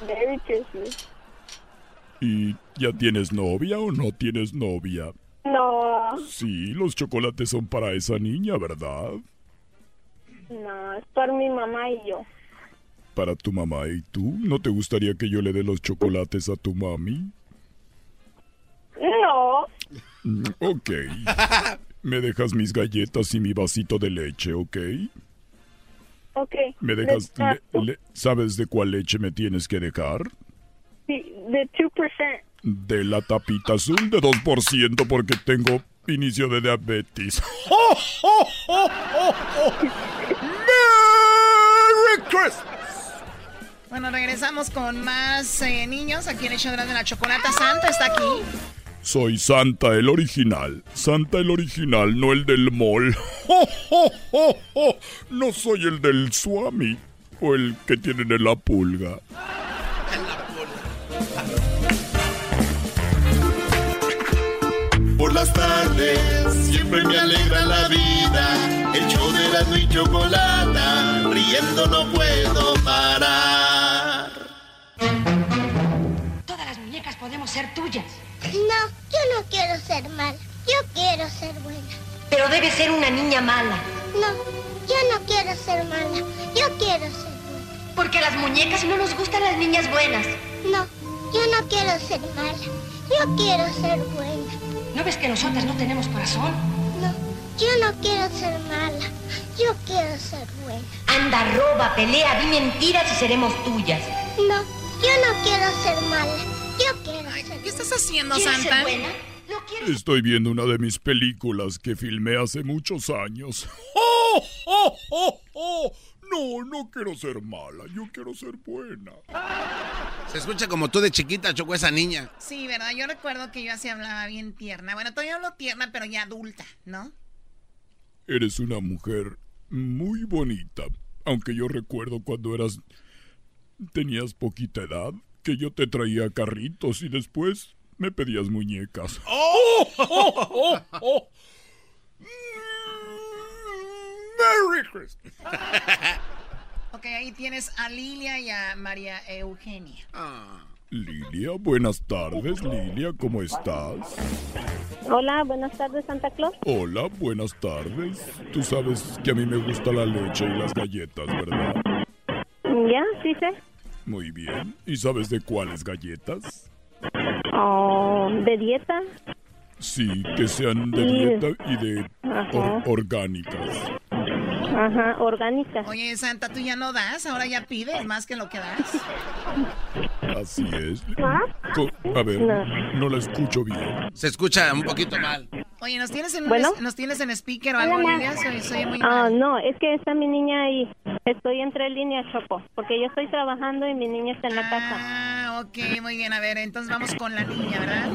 Merry Christmas. ¿Y ya tienes novia o no tienes novia? No, Sí, los chocolates son para esa niña, ¿verdad? no, es para mi mamá y yo. Para tu mamá y tú. ¿No te gustaría que yo le dé los chocolates a tu mami? No, Mm, Ok. Me dejas mis galletas y mi vasito de leche, ¿ok? ok. ¿Me dejas... De, le- le- ¿Sabes de cuál leche me tienes que dejar? sí, de 2%. De la tapita azul de 2% porque tengo inicio de diabetes. ¡Oh, oh, oh, oh, oh! ¡Merry Christmas! Bueno, regresamos con más eh, niños aquí en el show de la chocolata. Santa está aquí. Soy Santa el original. Santa el original, no el del mall. ¡Oh, oh, oh, oh! No soy el del Swami o el que tienen en la pulga. Por las tardes siempre me alegra la vida. El show de la y chocolata, riendo no puedo parar. Todas las muñecas podemos ser tuyas. No, yo no quiero ser mala. Yo quiero ser buena. Pero debes ser una niña mala. No, yo no quiero ser mala. Yo quiero ser buena. Porque a las muñecas no nos gustan las niñas buenas. No, yo no quiero ser mala. Yo quiero ser buena. No ¿No ves que nosotras no tenemos corazón? No, yo no quiero ser mala. Yo quiero ser buena. Anda, roba, pelea, di mentiras y seremos tuyas. No, yo no quiero ser mala. Yo quiero ser ¿Qué estás haciendo, ¿Quieres ser Santa? buena? Estoy viendo una de mis películas que filmé hace muchos años. ¡Oh, oh, oh, oh! No, no quiero ser mala, yo quiero ser buena. Se escucha como tú de chiquita, Choco, esa niña. Sí, ¿verdad? Yo recuerdo que yo así hablaba bien tierna. Bueno, todavía hablo tierna, pero ya adulta, ¿no? Eres una mujer muy bonita. Aunque yo recuerdo cuando eras. tenías poquita edad, que yo te traía carritos y después me pedías muñecas. ¡Oh! oh, oh, oh. ¡Merry Christmas! Ok, ahí tienes a Lilia y a María Eugenia. Lilia, buenas tardes. Lilia, ¿cómo estás? Hola, buenas tardes, Santa Claus. Hola, buenas tardes. Tú sabes que a mí me gusta la leche y las galletas, ¿verdad? Ya, sí sé. Muy bien. ¿Y sabes de cuáles galletas? Oh, ¿De dieta? Sí, que sean de dieta y de or- orgánicas. Ajá, orgánica. Oye, Santa, tú ya no das, ahora ya pides más que lo que das. Así es. ¿Ah? Co- A ver, No. la escucho bien. Se escucha un poquito mal. Oye, ¿nos tienes en, Bueno. ¿nos tienes en speaker o algo, Hola, ma. Lilia? Soy, soy muy Ah, mal. no, es que está mi niña ahí. Estoy entre líneas, Choco, porque yo estoy trabajando y mi niña está en la casa. Ah, ok, muy bien. A ver, entonces vamos con la niña, ¿verdad?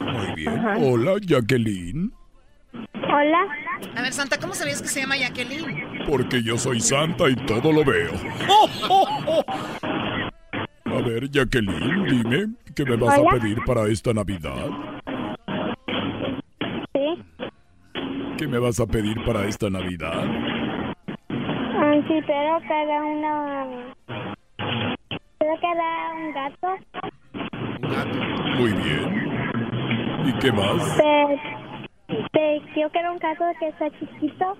Muy bien. Hola, Jacqueline. Hola. A ver, Santa, ¿cómo sabías que se llama Jacqueline? Porque yo soy santa y todo lo veo. A ver, Jacqueline, dime, ¿qué me vas Hola. a pedir para esta Navidad? Sí. ¿Qué me vas a pedir para esta Navidad? Ay, sí, pero que haga una... Pero que haga un gato. Muy bien. ¿Y qué más? Pero, pero yo quiero un gato que sea chiquito.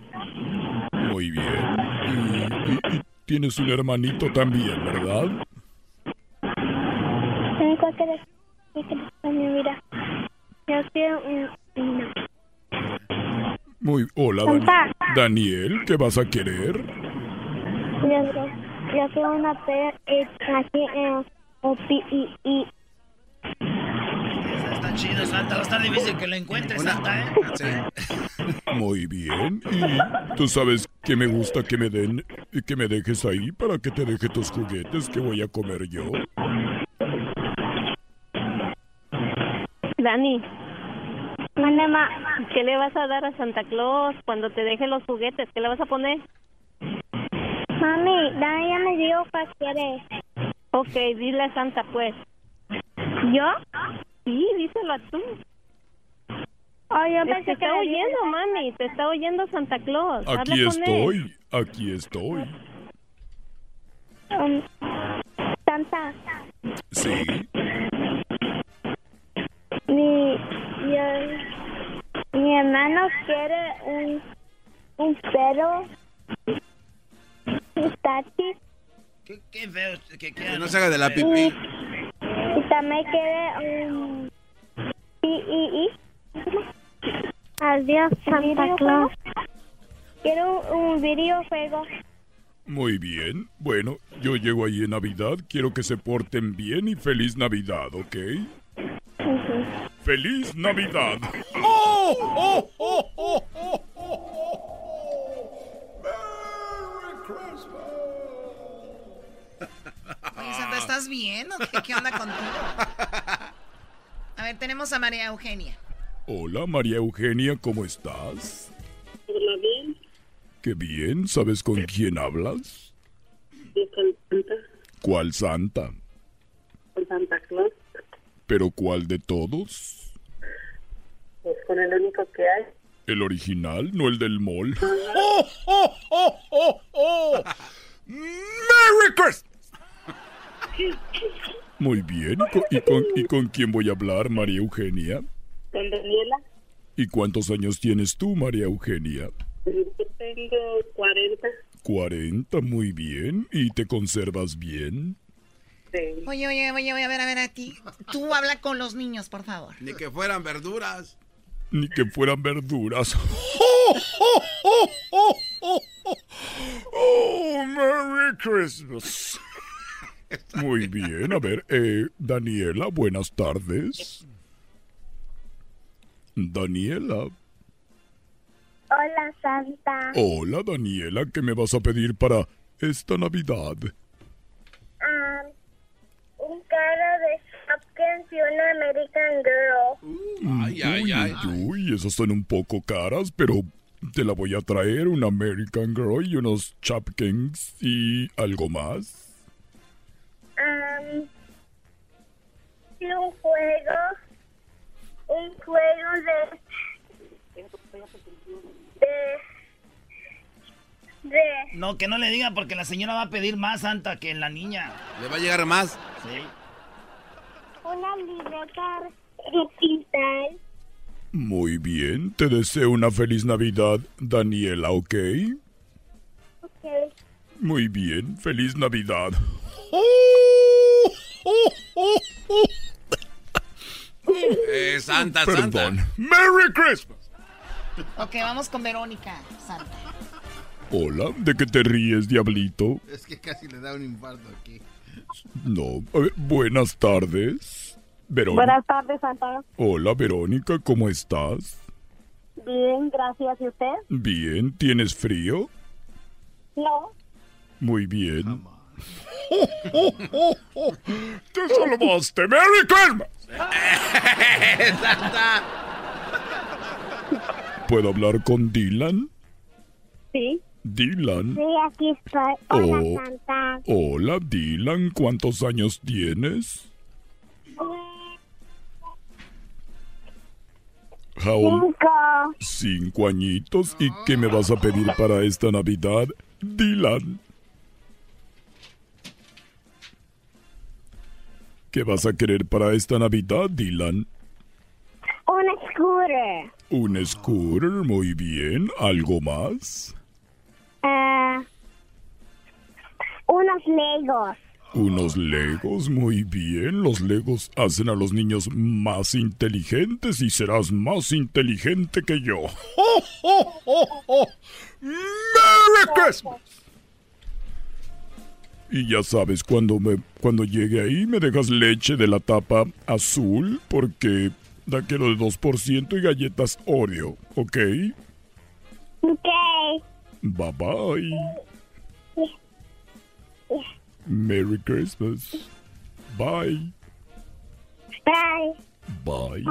Muy bien. Y, y- y tienes un hermanito también, ¿verdad? En cualquier... cualquier- Mira. Yo quiero un... Muy. Hola, Dan-. Daniel, ¿qué vas a querer? Yo, yo quiero una P eh, aquí en... O P I I. Está chido, Santa. Va a estar difícil que lo encuentres, Santa, ¿eh? Muy bien. ¿Y tú sabes que me gusta que me den y que me dejes ahí para que te deje tus juguetes que voy a comer yo? Dani. ¿Qué le vas a dar a Santa Claus cuando te deje los juguetes? ¿Qué le vas a poner? Mami, Dani ya me dio para quiere. Ok, dile a Santa pues. ¿Yo? Sí, díselo tú. Oh, yo te pensé que está oyendo, dije- mami. Te está oyendo Santa Claus. Habla Aquí con él. estoy, aquí estoy. Um, Santa, Sí. Mi, yo- mi hermano quiere un, un perro. Un taxi. Qué, qué feo que Que no se haga de la Y, pipí. y también quiere un... Y, y, y. Adiós, Santa Claus. Quiero un, un videojuego. Muy bien. Bueno, yo llego ahí en Navidad. Quiero que se porten bien y feliz Navidad, ¿ok? ¡Feliz Navidad! ¡Oh! ¡Oh! ¡Oh! ¡Oh! ¡Oh! Oye, Santa, ¿estás bien o qué, qué onda contigo? A ver, tenemos a María Eugenia. Hola, María Eugenia, ¿cómo estás? Hola, bien. Qué bien. ¿Sabes con quién hablas? Yo con Santa, ¿Cuál santa? con Santa Claus, ¿Pero cuál de todos? pues con el único que hay. ¿El original, no el del mall? ¡Oh! ¡Oh! ¡Oh! ¡Oh! ¡Oh! ¡Merry Christmas! Muy bien. ¿Y con, y con- y con quién voy a hablar, María Eugenia? Con Daniela, ¿Y cuántos años tienes tú, María Eugenia? yo tengo 40. 40, muy bien. ¿Y te conservas bien? Oye, oye, oye, oye, a ver, a ver, a ti. Tú habla con los niños, por favor. Ni que fueran verduras. ni que fueran verduras. ¡Oh, oh, oh, oh, oh, oh! ¡Oh, Merry Christmas! Muy bien, a ver, eh, Daniela, buenas tardes. Daniela. Hola, Santa. Hola, Daniela, ¿qué me vas a pedir para esta Navidad? Un carro de Hopkins y una American Girl. Ay, ay, ay. Uy, esas son un poco caras, pero te la voy a traer, una American Girl y unos Chapkins y algo más. Um, y un juego. Un juego de. De. De. No, que no le diga porque la señora va a pedir más Santa que la niña. ¿Le va a llegar más? Sí. Una libreta digital. Muy bien, te deseo una feliz Navidad, Daniela, ¿ok? Ok. Muy bien, feliz Navidad. Eh, Santa, Perdón. Santa. Merry Christmas. Ok, vamos con Verónica, Santa. Hola, ¿de qué te ríes, diablito? Es que casi le da un infarto aquí. No, a ver, buenas tardes. Verónica. Buenas tardes, Santa. Hola, Verónica, ¿cómo estás? Bien, gracias. ¿Y usted? Bien, ¿tienes frío? No. Muy bien. ¡Te salvaste! ¡Merry Christmas! Santa. ¿Puedo hablar con Dylan? Sí. Dylan. Sí, aquí estoy. Hola, Oh. Santa. Hola, Dylan. ¿Cuántos años tienes? How Cinco. Cinco añitos. ¿Y qué me vas a pedir para esta Navidad, Dylan? ¿Qué vas a querer para esta Navidad, Dylan? Un scooter. Un scooter, muy bien. ¿Algo más? Ah, unos legos. Unos legos, muy bien. Los legos hacen a los niños más inteligentes y serás más inteligente que yo. ¡Oh, oh, oh, oh! ¡Merry Christmas! Y ya sabes, cuando, me, cuando llegue ahí me dejas leche de la tapa azul porque da quiero de 2% y galletas Oreo, ¿ok? Ok. Bye bye. Merry Christmas. Bye. Bye. Bye.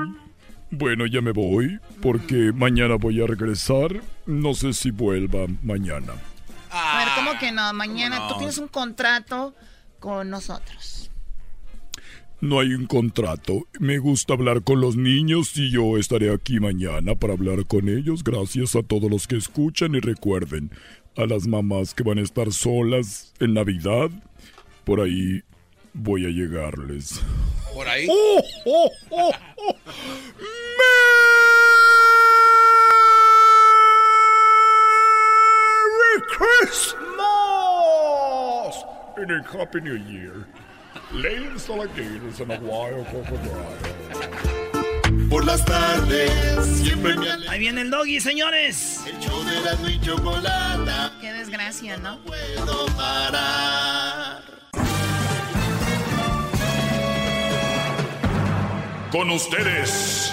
Bueno, ya me voy porque mañana voy a regresar. No sé si vuelva mañana. A ver, ¿cómo que no? Mañana no? tú tienes un contrato con nosotros. No hay un contrato. Me gusta hablar con los niños y yo estaré aquí mañana para hablar con ellos. Gracias a todos los que escuchan y recuerden, a las mamás que van a estar solas en Navidad, por ahí voy a llegarles. Por ahí. ¡Oh, oh, oh, oh! Merry Christmas! And a Happy New Year. Ladies alligators and a wild crocodile. Por las tardes siempre me alegra. Ahí viene el doggy, señores. El show de la y chocolata. Qué desgracia, ¿no? Puedo parar. Con ustedes.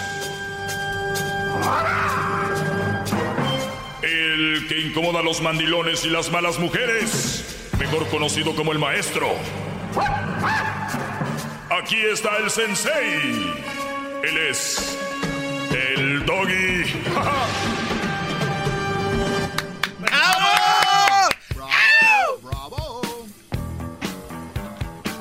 El que incomoda a los mandilones y las malas mujeres. Mejor conocido como el maestro. Aquí está el sensei. Él es el doggy.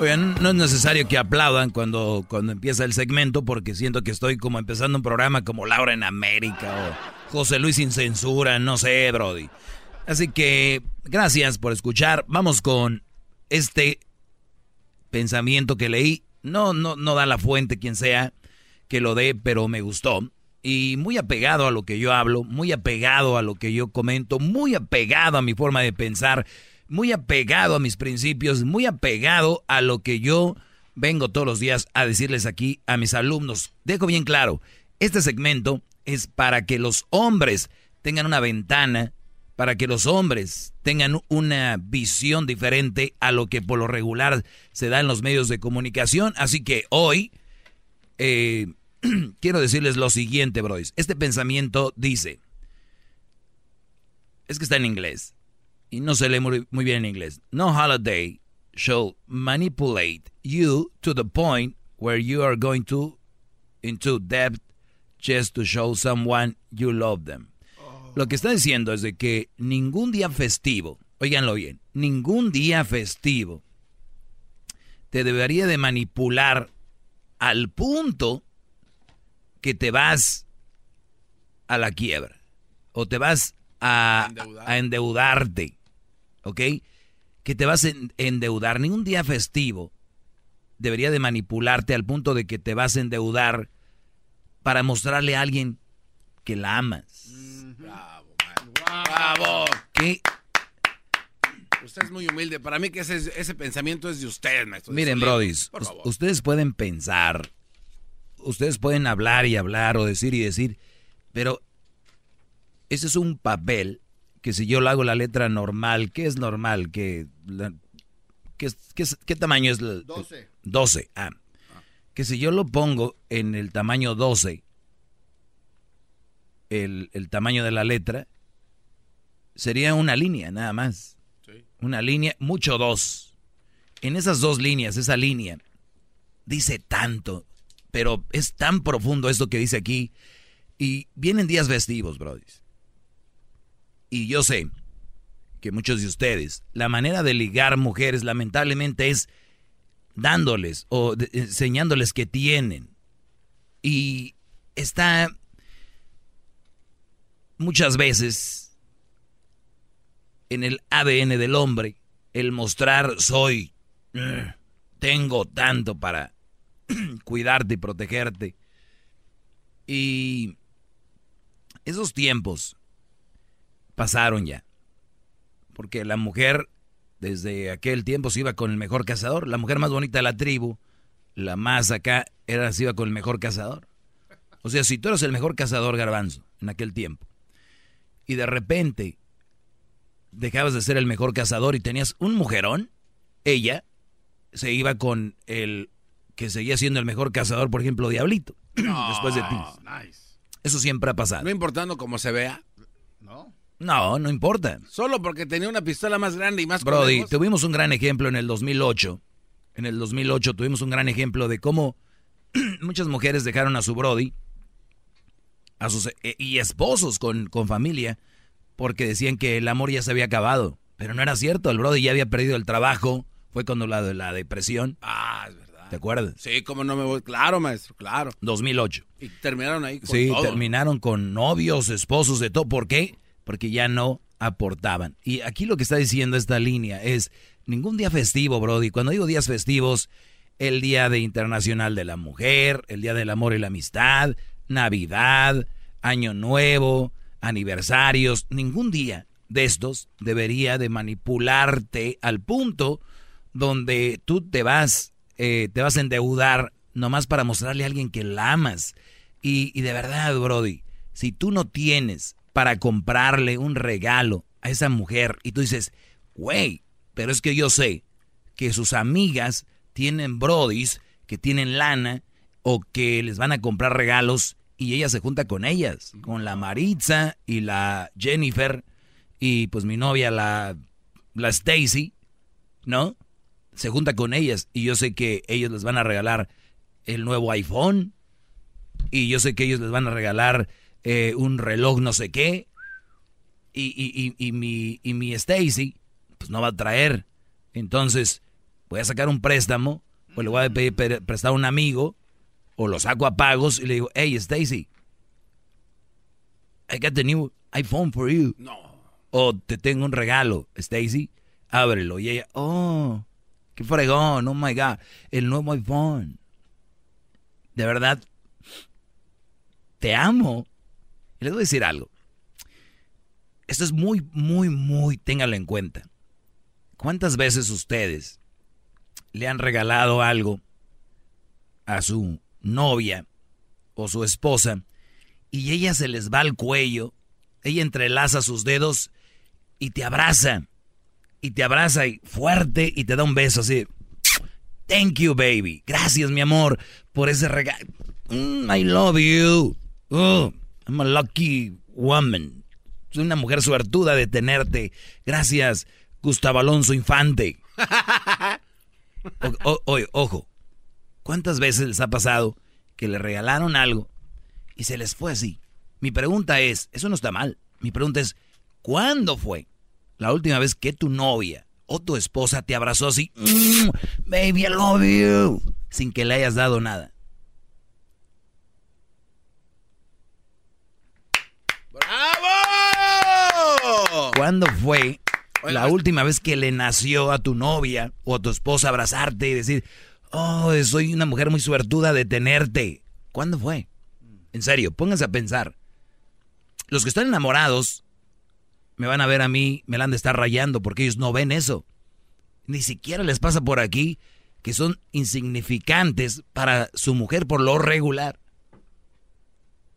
Oigan, no es necesario que aplaudan cuando, cuando empieza el segmento porque siento que estoy como empezando un programa como Laura en América o José Luis sin censura, no sé, Brody. Así que gracias por escuchar. Vamos con este pensamiento que leí. No, no, no da la fuente quien sea que lo dé, pero me gustó. Y muy apegado a lo que yo hablo, muy apegado a lo que yo comento, muy apegado a mi forma de pensar, muy apegado a mis principios, muy apegado a lo que yo vengo todos los días a decirles aquí a mis alumnos. Dejo bien claro, este segmento es para que los hombres tengan una ventana, para que los hombres tengan una visión diferente a lo que por lo regular se da en los medios de comunicación. Así que hoy eh, quiero decirles lo siguiente, bros. Este pensamiento dice, es que está en inglés y no se lee muy, muy bien en inglés. No holiday shall manipulate you to the point where you are going to into debt just to show someone you love them. Lo que está diciendo es de que ningún día festivo, oiganlo bien, ningún día festivo te debería de manipular al punto que te vas a la quiebra o te vas a, a endeudarte, ¿ok? Que te vas a endeudar. Ningún día festivo debería de manipularte al punto de que te vas a endeudar para mostrarle a alguien que la amas. Bravo. ¿Qué? Usted es muy humilde. Para mí que ese, ese pensamiento es de usted, maestro. Miren, brodis, ustedes pueden pensar, ustedes pueden hablar y hablar o decir y decir, pero ese es un papel que si yo lo hago la letra normal, ¿qué es normal? ¿Qué, qué, qué tamaño es? La, 12. 12, ah. Que si yo lo pongo en el tamaño 12, el, el tamaño de la letra, sería una línea nada más. Una línea, mucho dos. En esas dos líneas, esa línea, dice tanto, pero es tan profundo esto que dice aquí. Y vienen días festivos, brodis. Y yo sé que muchos de ustedes, la manera de ligar mujeres lamentablemente es dándoles o enseñándoles que tienen. Y está muchas veces en el ADN del hombre el mostrar soy, tengo tanto para cuidarte y protegerte. Y esos tiempos pasaron ya. Porque la mujer desde aquel tiempo se iba con el mejor cazador. La mujer más bonita de la tribu, la más acá, era se iba con el mejor cazador. O sea, si tú eras el mejor cazador garbanzo en aquel tiempo, y de repente dejabas de ser el mejor cazador y tenías un mujerón, ella se iba con el que seguía siendo el mejor cazador, por ejemplo, Diablito, después de ti. Eso siempre ha pasado. No importando cómo se vea. No. No, no importa. Solo porque tenía una pistola más grande y más Brody, conejos. tuvimos un gran ejemplo en el 2008. En el 2008 tuvimos un gran ejemplo de cómo muchas mujeres dejaron a su Brody a sus eh, y esposos con, con familia porque decían que el amor ya se había acabado. Pero no era cierto, el Brody ya había perdido el trabajo. Fue cuando la de la depresión. Ah, es verdad. ¿Te acuerdas? Sí, cómo no me voy. Claro, maestro, claro. 2008. Y terminaron ahí con Sí, todo. terminaron con novios, esposos, de todo. ¿Por qué? Porque ya no aportaban. Y aquí lo que está diciendo esta línea es ningún día festivo, Brody. Cuando digo días festivos, el Día de Internacional de la Mujer, el Día del Amor y la Amistad, Navidad, Año Nuevo, aniversarios, ningún día de estos debería de manipularte al punto donde tú te vas, eh, te vas a endeudar nomás para mostrarle a alguien que la amas. Y, y de verdad, Brody, si tú no tienes para comprarle un regalo a esa mujer y tú dices, güey, pero es que yo sé que sus amigas tienen brodis que tienen lana o que les van a comprar regalos y ella se junta con ellas, con la Maritza y la Jennifer y pues mi novia la, la Stacy, ¿no? Se junta con ellas y yo sé que ellos les van a regalar el nuevo iPhone y yo sé que ellos les van a regalar eh, un reloj no sé qué y, y, y, y mi, y mi Stacy pues no va a traer. Entonces voy a sacar un préstamo o le voy a pedir a un amigo o lo saco a pagos y le digo, hey Stacy, I got the new iPhone for you. No. O te tengo un regalo, Stacy, ábrelo. Y ella, oh, qué fregón, oh my God, el nuevo iPhone. De verdad, te amo. Y les voy a decir algo. Esto es muy, muy, muy, téngalo en cuenta. ¿Cuántas veces ustedes le han regalado algo a su novia o su esposa y ella se les va al cuello, ella entrelaza sus dedos y te abraza, y te abraza y fuerte y te da un beso así. Thank you, baby. Gracias, mi amor, por ese regalo. Mm, I love you. Oh, I'm a lucky woman. Soy una mujer suertuda de tenerte. Gracias, Gustavo Alonso Infante. Oye, ojo. ¿Cuántas veces les ha pasado que le regalaron algo y se les fue así? Mi pregunta es, eso no está mal. Mi pregunta es, ¿cuándo fue la última vez que tu novia o tu esposa te abrazó así? Mm, baby, I love you. Sin que le hayas dado nada. ¡Bravo! ¿Cuándo fue la última vez que le nació a tu novia o a tu esposa abrazarte y decir, oh, soy una mujer muy suertuda de tenerte? ¿Cuándo fue? En serio, pónganse a pensar. Los que están enamorados me van a ver a mí, me la han de estar rayando porque ellos no ven eso. Ni siquiera les pasa por aquí que son insignificantes para su mujer por lo regular.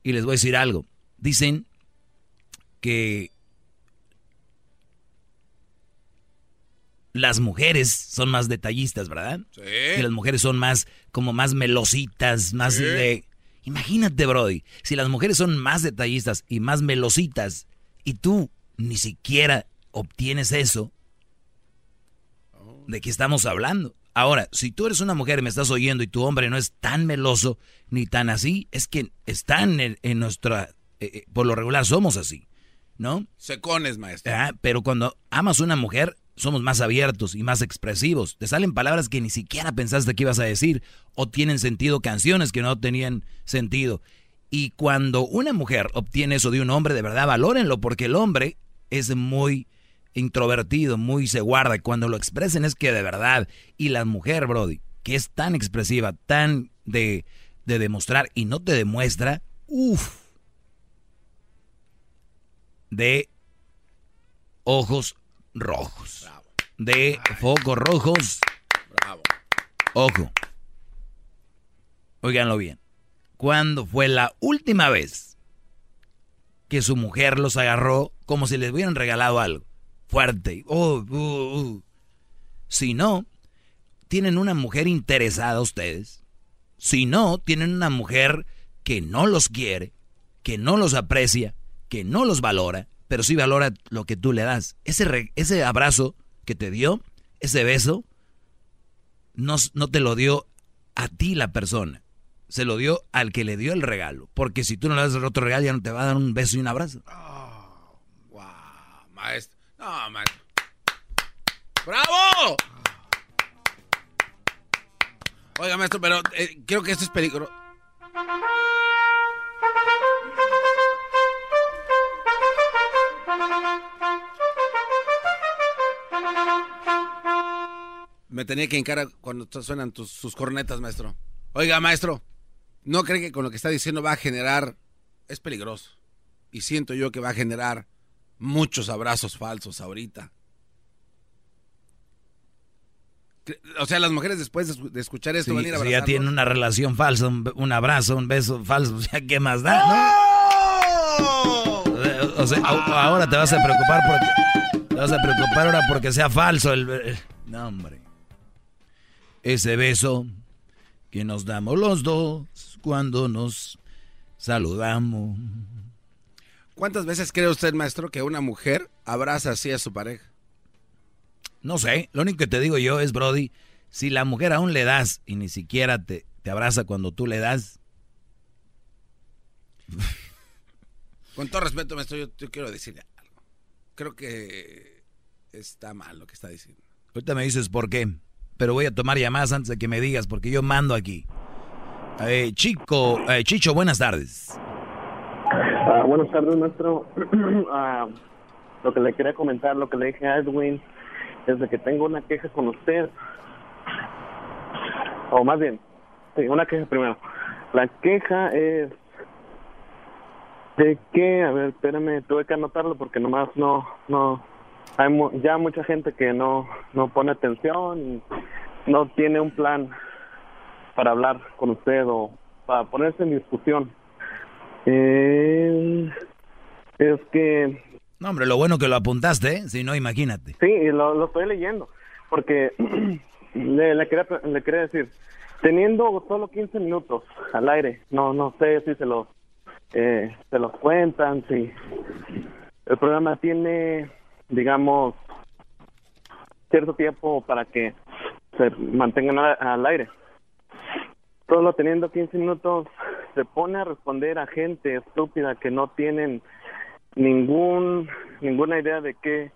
Y les voy a decir algo. Dicen que las mujeres son más detallistas, ¿verdad? Sí. Que las mujeres son más, como más melositas, más de... Imagínate, Brody, si las mujeres son más detallistas y más melositas y tú ni siquiera obtienes eso, ¿de qué estamos hablando? Ahora, si tú eres una mujer y me estás oyendo y tu hombre no es tan meloso ni tan así, es que están en, nuestra... Eh, eh, por lo regular somos así, ¿no? Secones, maestro. Ah, pero cuando amas a una mujer, somos más abiertos y más expresivos. Te salen palabras que ni siquiera pensaste que ibas a decir o tienen sentido canciones que no tenían sentido. Y cuando una mujer obtiene eso de un hombre, de verdad valórenlo porque el hombre es muy introvertido, muy se guarda. Cuando lo expresen es que de verdad. Y la mujer, Brody, que es tan expresiva, tan de, de demostrar y no te demuestra, uff, de ojos rojos. De focos rojos. Bravo. Ojo. Óiganlo bien. ¿Cuándo fue la última vez que su mujer los agarró como si les hubieran regalado algo? Fuerte. Oh, uh, uh. Si no, tienen una mujer interesada ustedes. Si no, tienen una mujer que no los quiere, que no los aprecia, que no los valora, pero sí valora lo que tú le das. Ese, ese abrazo que te dio, ese beso, no, no te lo dio a ti la persona, se lo dio al que le dio el regalo. Porque si tú no le das otro regalo, ya no te va a dar un beso y un abrazo. Oh, wow, maestro. No, maestro. ¡Bravo! Oiga, maestro, pero eh, creo que esto es peligroso. Me tenía que encarar cuando suenan sus cornetas, maestro. Oiga, maestro, ¿no cree que con lo que está diciendo va a generar... Es peligroso. Y siento yo que va a generar muchos abrazos falsos ahorita. O sea, las mujeres después de escuchar esto van a ir a Si ya tienen una relación falsa, un, abrazo, un beso falso, o sea, ¿qué más da? O sea, ahora te vas a preocupar porque... Te vas a preocupar ahora porque sea falso el... No, hombre ese beso que nos damos los dos cuando nos saludamos. ¿Cuántas veces cree usted, maestro, que una mujer abraza así a su pareja? No sé, lo único que te digo yo es, Brody, si la mujer aún le das y ni siquiera te, te abraza cuando tú le das. Con todo respeto, maestro, yo, yo quiero decirle algo. Creo que está mal lo que está diciendo. Ahorita me dices por qué pero voy a tomar llamadas antes de que me digas, porque yo mando aquí. Eh, Chico, eh, Chicho, buenas tardes. Ah, buenas tardes, maestro. Ah, lo que le quería comentar, lo que le dije a Edwin, es de que tengo una queja con usted. O más bien, sí, una queja primero. La queja es de que, a ver, espérame, tuve que anotarlo porque nomás no, no, hay ya mucha gente que no, no pone atención y no tiene un plan para hablar con usted o para ponerse en discusión. Eh, es que... No, hombre, lo bueno que lo apuntaste, ¿eh? Si no, imagínate. Sí, lo, lo estoy leyendo, porque le, le, quería, le quería decir, teniendo solo 15 minutos al aire, no no sé si se los, eh, se los cuentan, si el programa tiene, digamos, cierto tiempo para que se mantengan al aire. Solo teniendo 15 minutos se pone a responder a gente estúpida que no tienen ningún ninguna idea de qué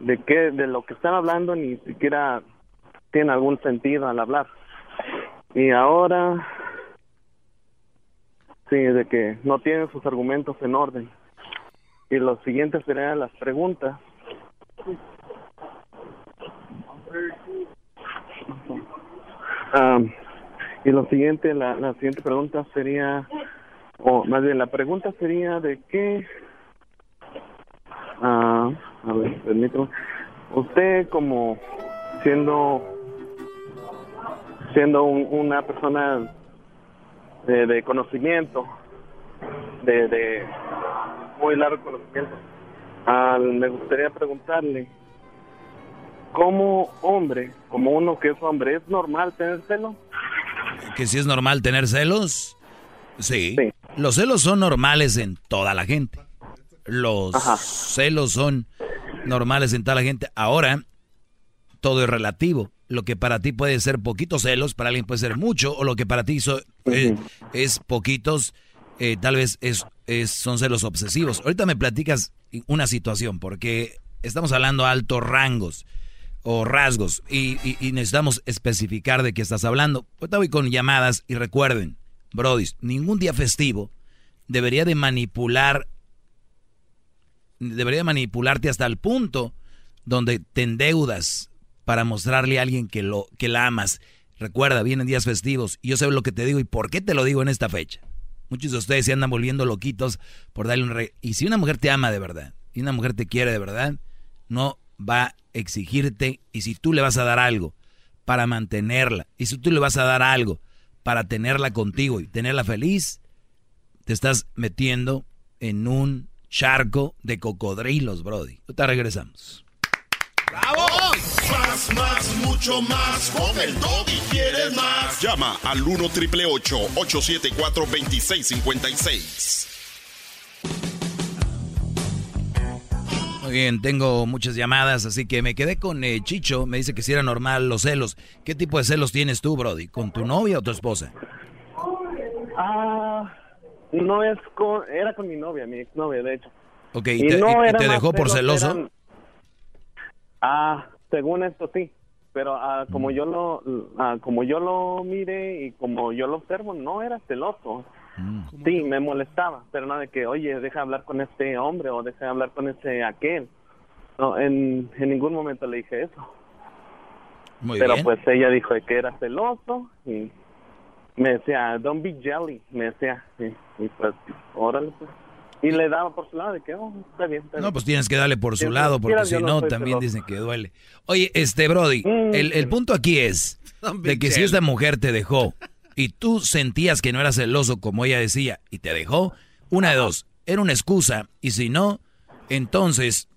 de qué de lo que están hablando ni siquiera tiene algún sentido al hablar. Y ahora sí, de que no tienen sus argumentos en orden. Y lo siguiente serían las preguntas. Y lo siguiente, la, la siguiente pregunta sería, o más bien la pregunta sería de qué, ah, a ver, permítame, usted como siendo, siendo un- una persona de, de conocimiento, de, de muy largo conocimiento, ah, me gustaría preguntarle, como hombre, como uno que es hombre, ¿es normal tener celo? Que si es normal tener celos. Sí. Los celos son normales en toda la gente. Los celos son normales en toda la gente. Ahora, todo es relativo. Lo que para ti puede ser poquitos celos, para alguien puede ser mucho, o lo que para ti so- eh, es poquitos, eh, tal vez es, son celos obsesivos. Ahorita me platicas una situación, porque estamos hablando altos rangos o rasgos y necesitamos especificar de qué estás hablando. Ahorita voy con llamadas y recuerden, Brody, ningún día festivo debería de manipular, debería de manipularte hasta el punto donde te endeudas para mostrarle a alguien que, lo, que la amas. Recuerda, vienen días festivos y yo sé lo que te digo y por qué te lo digo en esta fecha. Muchos de ustedes se andan volviendo loquitos por darle un re... Y si una mujer te ama de verdad, y una mujer te quiere de verdad, no va a exigirte. Y si tú le vas a dar algo para mantenerla, y si tú le vas a dar algo para tenerla contigo y tenerla feliz, te estás metiendo en un charco de cocodrilos, Brody. Ahorita regresamos. ¡Bravo! Más, más, mucho más. Con el y quieres más. Llama al 1 triple 874 2656. Muy bien, tengo muchas llamadas, así que me quedé con eh, Chicho. Me dice que si era normal los celos. ¿Qué tipo de celos tienes tú, Brody? ¿Con tu novia o tu esposa? Ah, no es con, era con mi novia, mi exnovia, de hecho. Ok, ¿y te, y- y era te más dejó por celos, celoso? eran- Ah, según esto sí, pero ah, Mm. como yo lo, ah, como yo lo mire y como yo lo observo, no era celoso. Mm. Sí, me molestaba, pero no de que, oye, deja hablar con este hombre o deja hablar con este aquel. No, en, en ningún momento le dije eso. Muy pero bien. pues ella dijo que era celoso y me decía, don't be jelly, me decía. Y, y pues, órale pues. Y le daba por su lado de que, oh, está bien, está No, bien. pues tienes que darle por su Si lado, porque si no, también celoso. dicen que duele. Oye, este, Brody, el, el punto aquí es de que si esta mujer te dejó y tú sentías que no era celoso como ella decía y te dejó, una de dos, era una excusa y si no, entonces,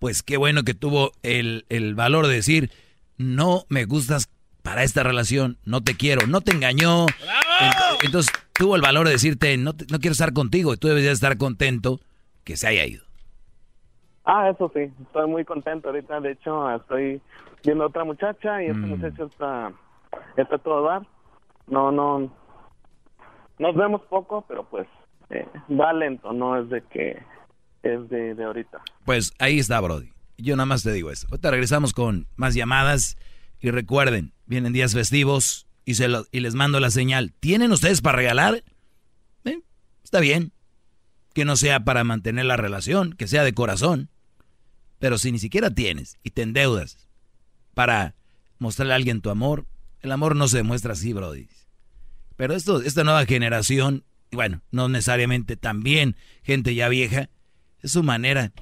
pues qué bueno que tuvo el, el valor de decir, no me gustas para esta relación, no te quiero, no te engañó. Ent- Entonces tuvo el valor de decirte, no, te- no quiero estar contigo y tú debes de estar contento que se haya ido. Ah, eso sí, estoy muy contento ahorita. De hecho, estoy viendo a otra muchacha y esta Mm. muchacha está, está todo dar. No, no, nos vemos poco, pero pues eh, va lento, no es de que es de, de ahorita. Pues ahí está, Brody. Yo nada más te digo eso. Ahorita regresamos con más llamadas. Y recuerden, vienen días festivos y, se lo- y les mando la señal. ¿Tienen ustedes para regalar? Eh, está bien. Que no sea para mantener la relación, que sea de corazón. Pero si ni siquiera tienes y te endeudas para mostrarle a alguien tu amor, el amor no se demuestra así, Brody. Pero esto, esta nueva generación, bueno, no necesariamente también gente ya vieja, es su manera.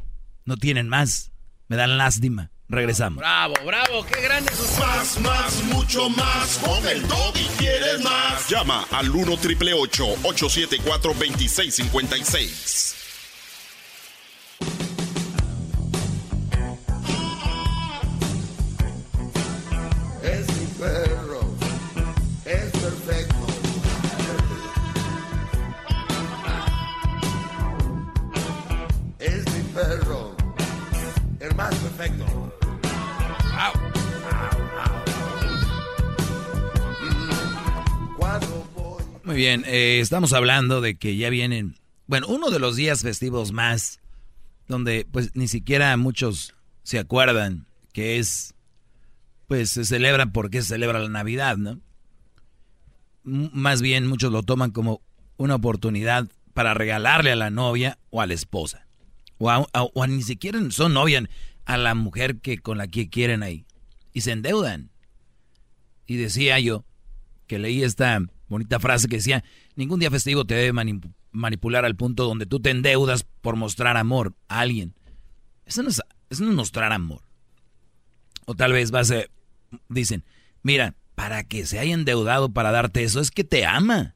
No tienen más. Me dan lástima. Regresamos. Bravo, bravo, qué grande sus Más, más, mucho más. Con el y quieres más. Llama al 1 triple 874 2656. Es mi perro, es perfecto. Es mi perro, el más perfecto. Muy bien, eh, estamos hablando de que ya vienen, bueno, uno de los días festivos más, donde pues ni siquiera muchos se acuerdan que es, pues se celebra porque se celebra la Navidad, ¿no? Más bien muchos lo toman como una oportunidad para regalarle a la novia o a la esposa. O, a, ni siquiera son novia a la mujer que con la que quieren ahí. Y se endeudan. Y decía yo que leí esta bonita frase que decía, ningún día festivo te debe mani- manipular al punto donde tú te endeudas por mostrar amor a alguien. Eso no es, eso no es mostrar amor. O tal vez vas a, dicen, mira, para que se haya endeudado para darte eso es que te ama.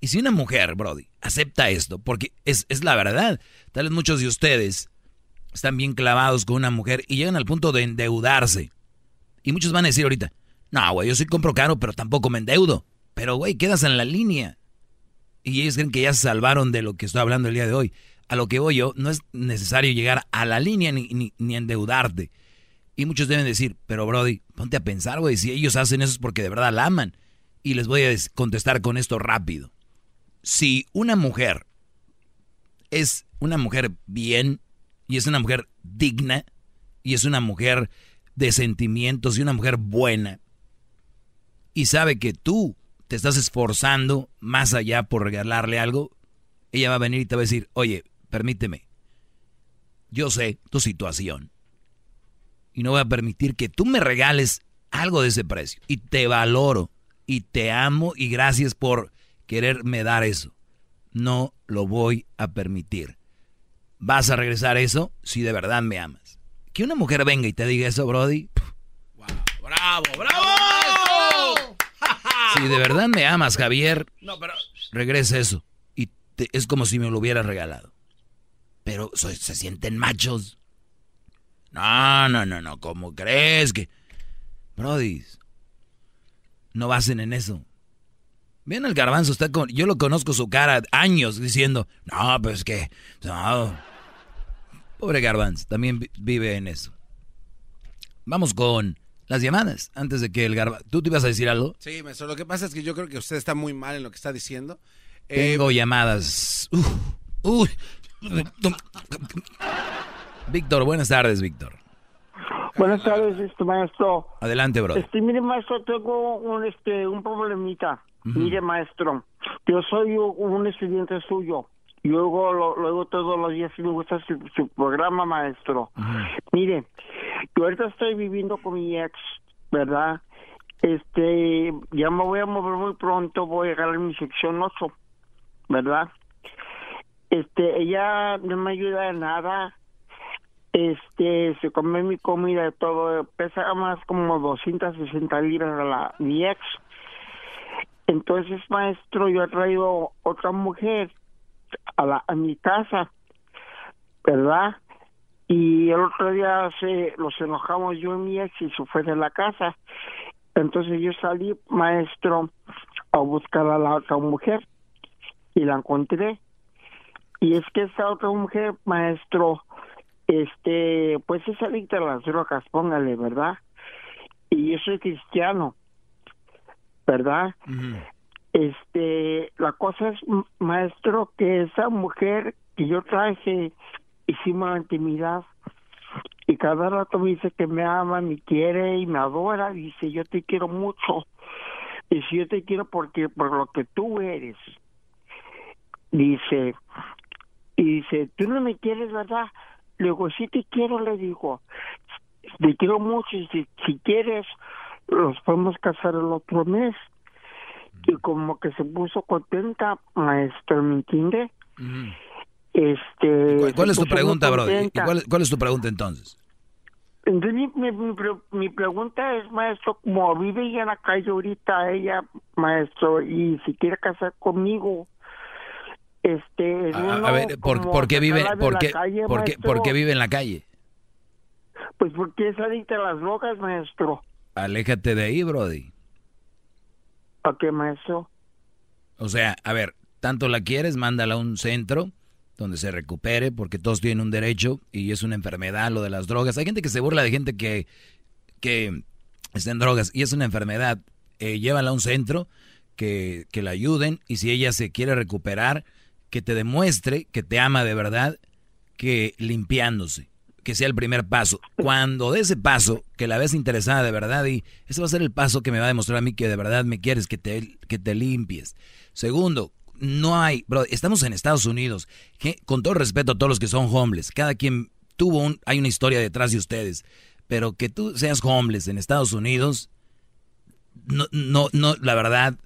Y si una mujer, Brody, acepta esto, porque es, es la verdad, tal vez muchos de ustedes están bien clavados con una mujer y llegan al punto de endeudarse. Y muchos van a decir ahorita, no, güey, yo sí compro caro, pero tampoco me endeudo. Pero, güey, quedas en la línea. Y ellos creen que ya se salvaron de lo que estoy hablando el día de hoy. A lo que voy yo, no es necesario llegar a la línea ni, ni, endeudarte. Y muchos deben decir, pero Brody, ponte a pensar, güey, si ellos hacen eso es porque de verdad la aman. Y les voy a contestar con esto rápido. Si una mujer es una mujer bien y es una mujer digna y es una mujer de sentimientos y una mujer buena y sabe que tú te estás esforzando más allá por regalarle algo, ella va a venir y te va a decir, oye, permíteme, yo sé tu situación y no voy a permitir que tú me regales algo de ese precio y te valoro y te amo y gracias por quererme dar eso. No lo voy a permitir. ¿Vas a regresar eso si de verdad me amas? Que una mujer venga y te diga eso, Brody. ¡Bravo, bravo! Si de verdad me amas, Javier, No, pero regresa eso. Y te- es como si me lo hubieras regalado. Pero se sienten machos. No, no, no, no. ¿Cómo crees que...? Brody, no basen en eso. Ven el garbanzo, está con... Yo lo conozco su cara años diciendo, no, pues que... No. Pobre garbanzo, también vi- vive en eso. Vamos con las llamadas, antes de que el garbanzo... ¿Tú te ibas a decir algo? Sí, maestro, lo que pasa es que yo creo que usted está muy mal en lo que está diciendo. Eh, Tengo llamadas. Uf, uy. Víctor, buenas tardes, Víctor. Buenas tardes, este maestro. Adelante, bro. Este, mire, maestro, tengo un, este, un problemita. Mire, maestro, yo soy un estudiante suyo. Luego lo, luego todos los días y me gusta su, su programa, maestro. Mire, yo ahorita estoy viviendo con mi ex, ¿verdad? Este, ya me voy a mover muy pronto, voy a agarrar mi sección 8, ¿verdad? Este, ella no me ayuda en nada. Este, se come mi comida y todo, pesa más como 260 libras a la, mi ex. Entonces, maestro, yo he traído otra mujer a, la, a mi casa, ¿verdad? Y el otro día se, los enojamos yo y mi ex y se fue de la casa. Entonces yo salí, maestro, a buscar a la otra mujer y la encontré. Y es que esta otra mujer, maestro, este, pues es adicta a las drogas, póngale, ¿verdad? Y yo soy cristiano, ¿verdad? Este, la cosa es, maestro, que esa mujer que yo traje, hicimos intimidad y cada rato me dice que me ama, me quiere y me adora, dice, yo te quiero mucho. Dice, yo te quiero porque por lo que tú eres. Dice, y dice, tú no me quieres, ¿verdad? Le digo, sí te quiero, le digo, te quiero mucho y si, si quieres, los podemos casar el otro mes. Y como que se puso contenta, maestro, ¿me entiende? Este, ¿Cuál, es tu pregunta, bro? ¿Y cuál, cuál es tu pregunta entonces? Entonces mi, mi, mi pre- mi pregunta es, maestro, como vive ella en la calle ahorita, ella, maestro, y si quiere casar conmigo, este, es A, uno a ver, ¿por, qué vive, por qué, calle, por qué, maestro? por qué vive en la calle? Pues porque es adicta a las drogas, maestro. Aléjate de ahí, Brody. ¿A qué, maestro? O sea, a ver, tanto la quieres, mándala a un centro donde se recupere, porque todos tienen un derecho y es una enfermedad lo de las drogas. Hay gente que se burla de gente que, que está en drogas y es una enfermedad. Eh, llévala a un centro que, que la ayuden y si ella se quiere recuperar, que te demuestre que te ama de verdad, que limpiándose, que sea el primer paso. Cuando de ese paso, que la ves interesada de verdad y ese va a ser el paso que me va a demostrar a mí que de verdad me quieres, que te, que te limpies. Segundo, no hay, bro, estamos en Estados Unidos, con todo respeto a todos los que son homeless, cada quien tuvo un, hay una historia detrás de ustedes, pero que tú seas homeless en Estados Unidos, no, no, no, la verdad,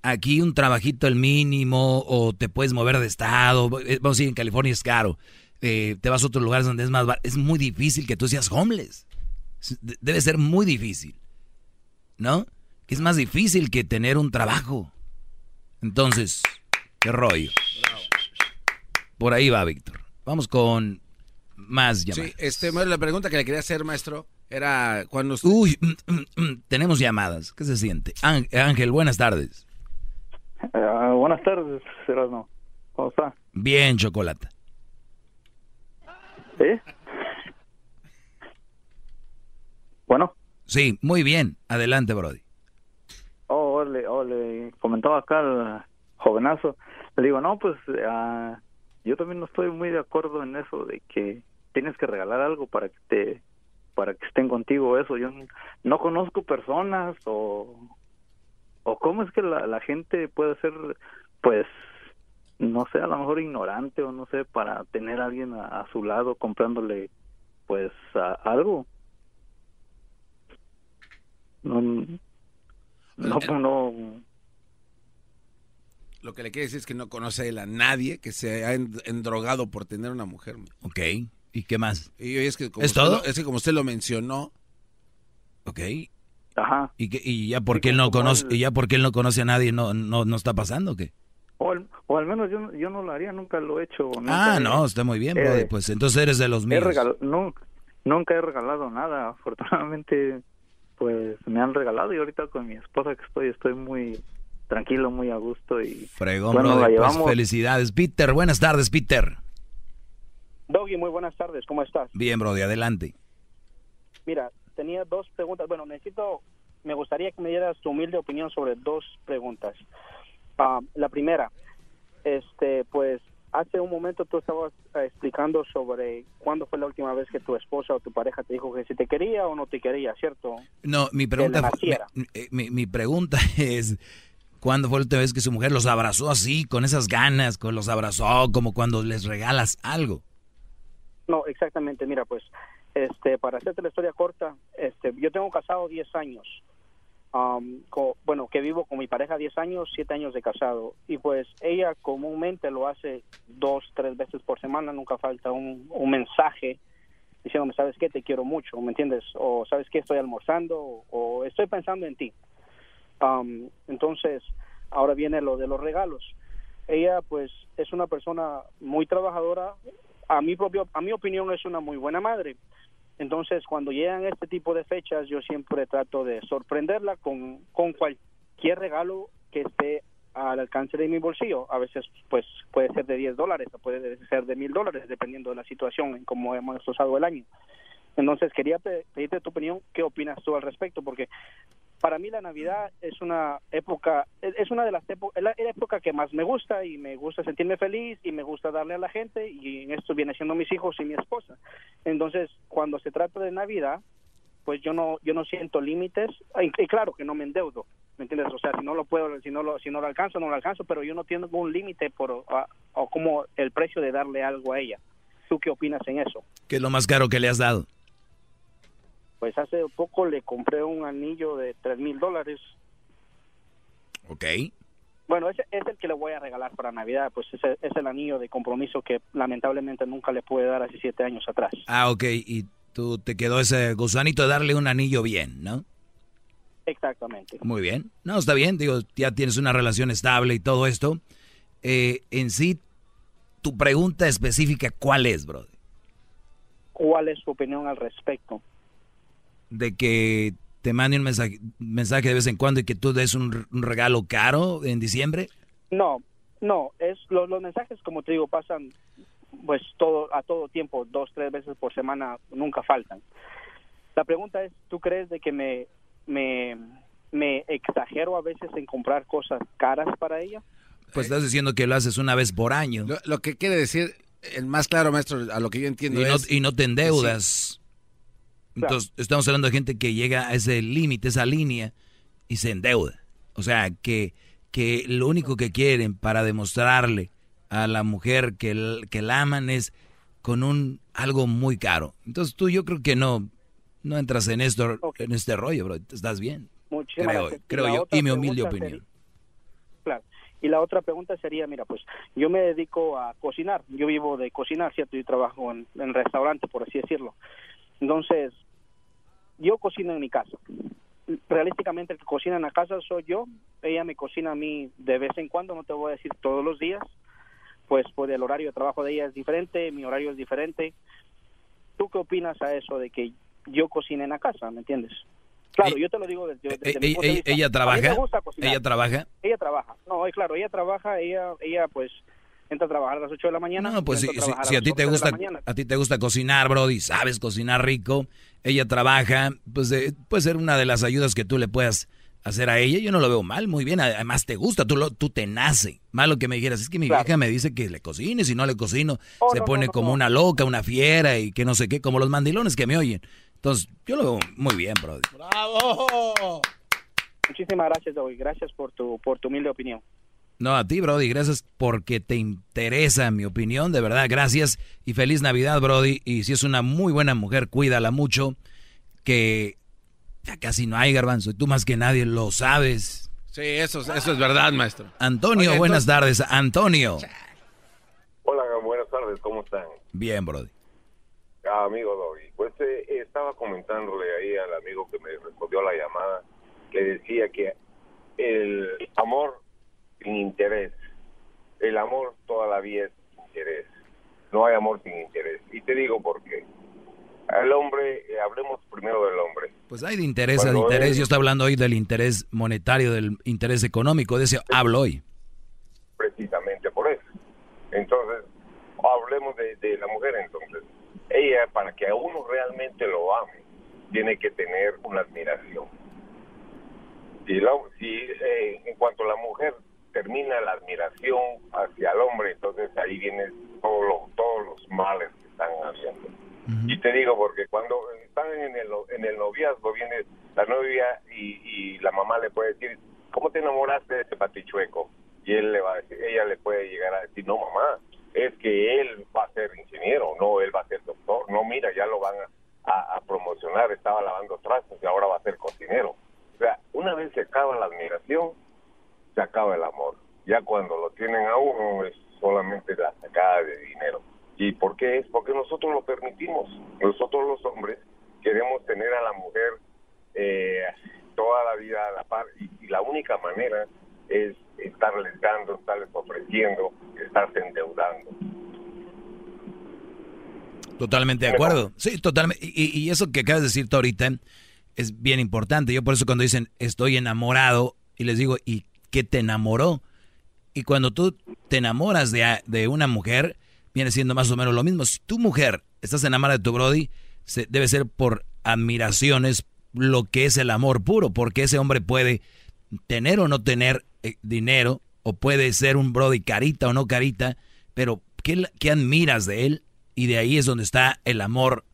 aquí un trabajito el mínimo o te puedes mover de estado, eh, vamos a decir, en California es caro, eh, te vas a otros lugares donde es más barato, es muy difícil que tú seas homeless, Es- de- debe ser muy difícil, ¿no? Es más difícil que tener un trabajo. Entonces, qué rollo. Por ahí va, Víctor. Vamos con más llamadas. Sí, este, la pregunta que le quería hacer, maestro, era cuando... usted- Uy, mm, mm, mm, tenemos llamadas. ¿Qué se siente? Án- Ángel, buenas tardes. Ah, buenas tardes, Erasmo. ¿Cómo está? Bien, Chocolata. ¿Sí? Bueno. Sí, muy bien. Adelante, Brody. Oh, ole, ole. Comentaba acá el jovenazo. Le digo, no, pues ah, yo también no estoy muy de acuerdo en eso de que tienes que regalar algo para que te para que estén contigo eso yo no, no conozco personas o o cómo es que la, la gente puede ser pues no sé a lo mejor ignorante o no sé para tener a alguien a, a su lado comprándole pues a- algo no no no Lo que le quiere decir es que no conoce él a nadie que se ha en- endrogado por tener una mujer. Ok. ¿Y qué más? Y es que como ¿Es usted todo? lo- es que como usted lo mencionó, Ok. Ajá. ¿Y, que, y ya porque él no conoce, y ya porque él no conoce a nadie, no, no, no está pasando o qué? O al, o al menos yo, yo no lo haría, nunca lo he hecho. nunca Ah, he- no, está muy bien, eh, Brody. Pues entonces eres de los míos. nunca he regalado nada. Afortunadamente, pues me han regalado y ahorita con mi esposa que estoy, estoy muy tranquilo, muy a gusto y Fregón, bueno, Brody. la Pues llevamos. felicidades. Peter, buenas tardes, Peter. Doggy, muy buenas tardes, ¿cómo estás? Bien, Brody, adelante. Mira, tenía dos preguntas. Bueno, necesito, me gustaría que me dieras tu humilde opinión sobre dos preguntas. La primera, este, pues, hace un momento tú estabas eh, explicando sobre cuándo fue la última vez que tu esposa o tu pareja te dijo que si te quería o no te quería, ¿cierto? No, mi pregunta, mi, eh, mi- mi pregunta es, ¿cuándo fue la última vez que su mujer los abrazó así, con esas ganas, con los abrazó, como cuando les regalas algo? No, exactamente. Mira, pues, este, para hacerte la historia corta, este, yo tengo casado 10 años. Am, co- bueno, que vivo con mi pareja 10 años, 7 años de casado. Y pues ella comúnmente lo hace dos, tres veces por semana. Nunca falta un, un mensaje diciéndome, ¿sabes qué? Te quiero mucho, ¿me entiendes? O ¿sabes qué? Estoy almorzando o, o estoy pensando en ti. Am, entonces, ahora viene lo de los regalos. Ella, pues, es una persona muy trabajadora. A mi propio, a mi opinión, es una muy buena madre. Entonces, cuando llegan este tipo de fechas, yo siempre trato de sorprenderla con, con cualquier regalo que esté al alcance de mi bolsillo. A veces, pues, puede ser de 10 dólares o puede ser de mil dólares, dependiendo de la situación en cómo hemos usado el año. Entonces, quería pe- pedirte tu opinión. ¿Qué opinas tú al respecto? Porque para mí la Navidad es una época, es una de las épocas, es la, época que más me gusta y me gusta sentirme feliz y me gusta darle a la gente y en esto viene siendo mis hijos y mi esposa. Entonces, cuando se trata de Navidad, pues yo no yo no siento límites y, claro que no me endeudo, ¿me entiendes? O sea, si no lo puedo, si no lo si no lo alcanzo, no lo alcanzo, pero yo no tengo un límite por a- o como el precio de darle algo a ella. ¿Tú qué opinas en eso? ¿Qué es lo más caro que le has dado? Pues hace poco le compré un anillo de tres mil dólares Ok. Bueno, ese es el que le voy a regalar para Navidad, pues ese es el anillo de compromiso que lamentablemente nunca le pude dar hace siete años atrás. Ah, ok. ¿Y tú te quedó ese gusanito de darle un anillo bien, ¿no? Exactamente. Muy bien. No, está bien, digo, ya tienes una relación estable y todo esto. Eh, en sí, tu pregunta específica, ¿cuál es, bro? ¿Cuál es su opinión al respecto? De que te mande un mensaje, mensaje de vez en cuando y que tú des un, un regalo caro en diciembre. No, no, es los, los mensajes, como te digo, pasan pues todo a todo tiempo, dos, tres veces por semana, nunca faltan. La pregunta es, ¿tú crees de que me, me, me exagero a veces en comprar cosas caras para ella? Pues estás diciendo que lo haces una vez por año. Lo, lo que quiere decir, el más claro, maestro, a lo que yo entiendo Y no, es... y no te endeudas. Entonces, estamos hablando de gente que llega a ese límite, esa línea, y se endeuda. O sea, que, que lo único que quieren para demostrarle a la mujer que, que la aman es con un algo muy caro. Entonces tú yo creo que no, no entras en esto, en este rollo, bro. Estás bien. Muchísimas Creo, gracias. creo yo, y mi humilde opinión. Claro. Y la otra pregunta sería, mira, pues yo me dedico a cocinar, yo vivo de cocinar, ¿cierto? Yo trabajo en, en restaurante, por así decirlo. Entonces, yo cocino en mi casa. Realísticamente el que cocina en la casa soy yo, ella me cocina a mí de vez en cuando, no te voy a decir todos los días, pues, pues el horario de trabajo de ella es diferente, mi horario es diferente. ¿Tú qué opinas a eso de que yo cocine en la casa, me entiendes? Claro, yo te lo digo desde, desde mi Ella, punto de vista. ella trabaja, ella trabaja. Ella trabaja. No, claro, ella trabaja, ella, ella pues entra a trabajar a las 8 de la mañana. No, pues si, a si- a ti 11 te gusta, a ti te gusta cocinar, Brody, sabes cocinar rico, ella trabaja, pues eh, puede ser una de las ayudas que tú le puedas hacer a ella. Yo no lo veo mal, muy bien. Además te gusta, tú lo, tú te nace. Malo que me dijeras, es que mi vieja me dice que le cocine, si no le cocino, Oh, se no, pone no, no, como no. una loca, una fiera y que no sé qué, como los mandilones que me oyen. Entonces, yo lo veo muy bien, Brody. ¡Bravo! Muchísimas gracias, Doy. Gracias por tu, por tu humilde opinión. No, a ti, Brody, gracias porque te interesa mi opinión, de verdad, gracias y feliz Navidad, Brody. Y si es una muy buena mujer, cuídala mucho, que ya casi no hay garbanzo, y tú más que nadie lo sabes. Sí, eso, eso es verdad, maestro. Antonio, Oye, buenas entonces- tardes, Antonio. Hola, buenas tardes, ¿cómo están? Bien, Brody. Ah, amigo Doggy, pues eh, estaba comentándole ahí al amigo que me respondió la llamada, le decía que el amor sin interés, el amor toda la vida es sin interés, no hay amor sin interés. Y te digo por qué. Al hombre, eh, hablemos primero del hombre. Pues hay de interés a de interés, yo estoy hablando hoy del interés monetario, del interés económico, de ese hablo hoy. precisamente por eso. Entonces, hablemos de, de la mujer entonces. Ella, para que a uno realmente lo ame, tiene que tener una admiración. Si, la- si eh, en cuanto la mujer termina la admiración hacia el hombre, entonces ahí vienen todos los, todos los males que están haciendo. Y te digo porque cuando están en el, en el noviazgo viene la novia y, y la mamá le puede decir, ¿cómo te enamoraste de ese patichueco? Y él le va a decir, ella le puede llegar a decir, no mamá, es que él va a ser ingeniero, no, él va a ser doctor, no, mira, ya lo van a, a- a promocionar, estaba lavando trastos y ahora va a ser cocinero. O sea, una vez se acaba la admiración, se acaba el amor. Ya cuando lo tienen a uno es solamente la sacada de dinero. ¿Y por qué es? Porque nosotros lo permitimos. Nosotros los hombres queremos tener a la mujer eh, toda la vida a la par y, y la única manera es estarles dando, estarles ofreciendo, estarse endeudando. Totalmente de acuerdo. Sí, totalmente. Y, y eso que acabas de decir tú ahorita es bien importante. Yo por eso cuando dicen estoy enamorado y les digo, ¿y qué te enamoró? Y cuando tú te enamoras de, de una mujer, viene siendo más o menos lo mismo. Si tu mujer estás enamorada de tu Brody, se- debe ser por admiraciones lo que es el amor puro, porque ese hombre puede tener o no tener eh, dinero, o puede ser un Brody carita o no carita, pero ¿qué, qué admiras de él? Y de ahí es donde está el amor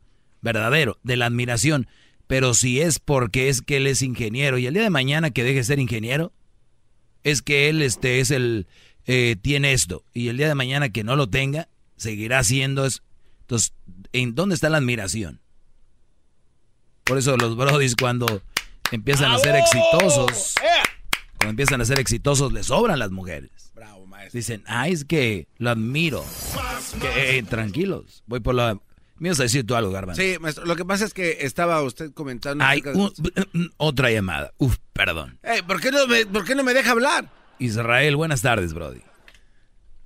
verdadero, de la admiración. Pero si es porque es que él es ingeniero y el día de mañana que deje de ser ingeniero, es que él este es el eh, tiene esto y el día de mañana que no lo tenga seguirá siendo es entonces en dónde está la admiración por eso los brodis cuando empiezan a ser exitosos cuando empiezan a ser exitosos les sobran las mujeres. Dicen ah es que lo admiro que, eh, tranquilos voy por la Me ibas a decir tú algo, Garbanzo. Sí, maestro, lo que pasa es que estaba usted comentando... Hay de- un- otra llamada. Uf, perdón. Ey, ¿por, qué no me, ¿Por qué no me deja hablar? Israel, buenas tardes, Brody.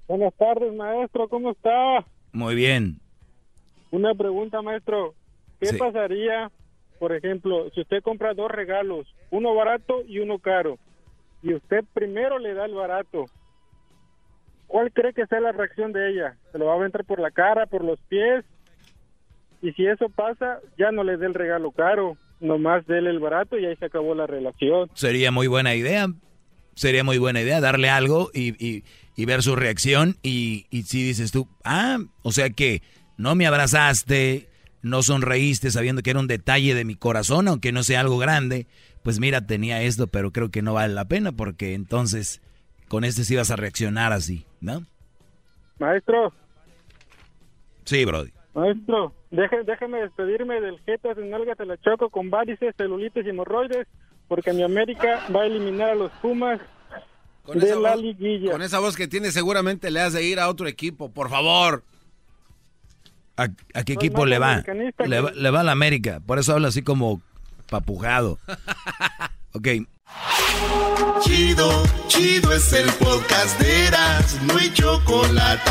Buenas tardes, maestro, ¿cómo está? Muy bien. Una pregunta, maestro. ¿Qué Sí. pasaría, por ejemplo, si usted compra dos regalos, uno barato y uno caro, y usted primero le da el barato? ¿Cuál cree que sea la reacción de ella? ¿Se lo va a aventar por la cara, por los pies? Y si eso pasa, ya no le dé el regalo caro, nomás déle el barato y ahí se acabó la relación. Sería muy buena idea. Sería muy buena idea darle algo y, y- y ver su reacción. Y, y si dices tú, ah, o sea que no me abrazaste, no sonreíste sabiendo que era un detalle de mi corazón, aunque no sea algo grande, pues mira, tenía esto, pero creo que no vale la pena porque entonces con este sí vas a reaccionar así, ¿no? Maestro, Sí, Brody. Maestro, deje- déjeme despedirme del Jetas de Nalga Te la Choco con varices, celulitis y hemorroides, porque mi América va a eliminar a los Pumas Con de esa la voz- liguilla. Con esa voz que tiene seguramente le has de ir a otro equipo, por favor. ¿A, a qué equipo le va? americanista Le, que- va? le va a la América, por eso habla así como papujado. ok, Chido, chido es el podcast de Eras, no hay chocolate.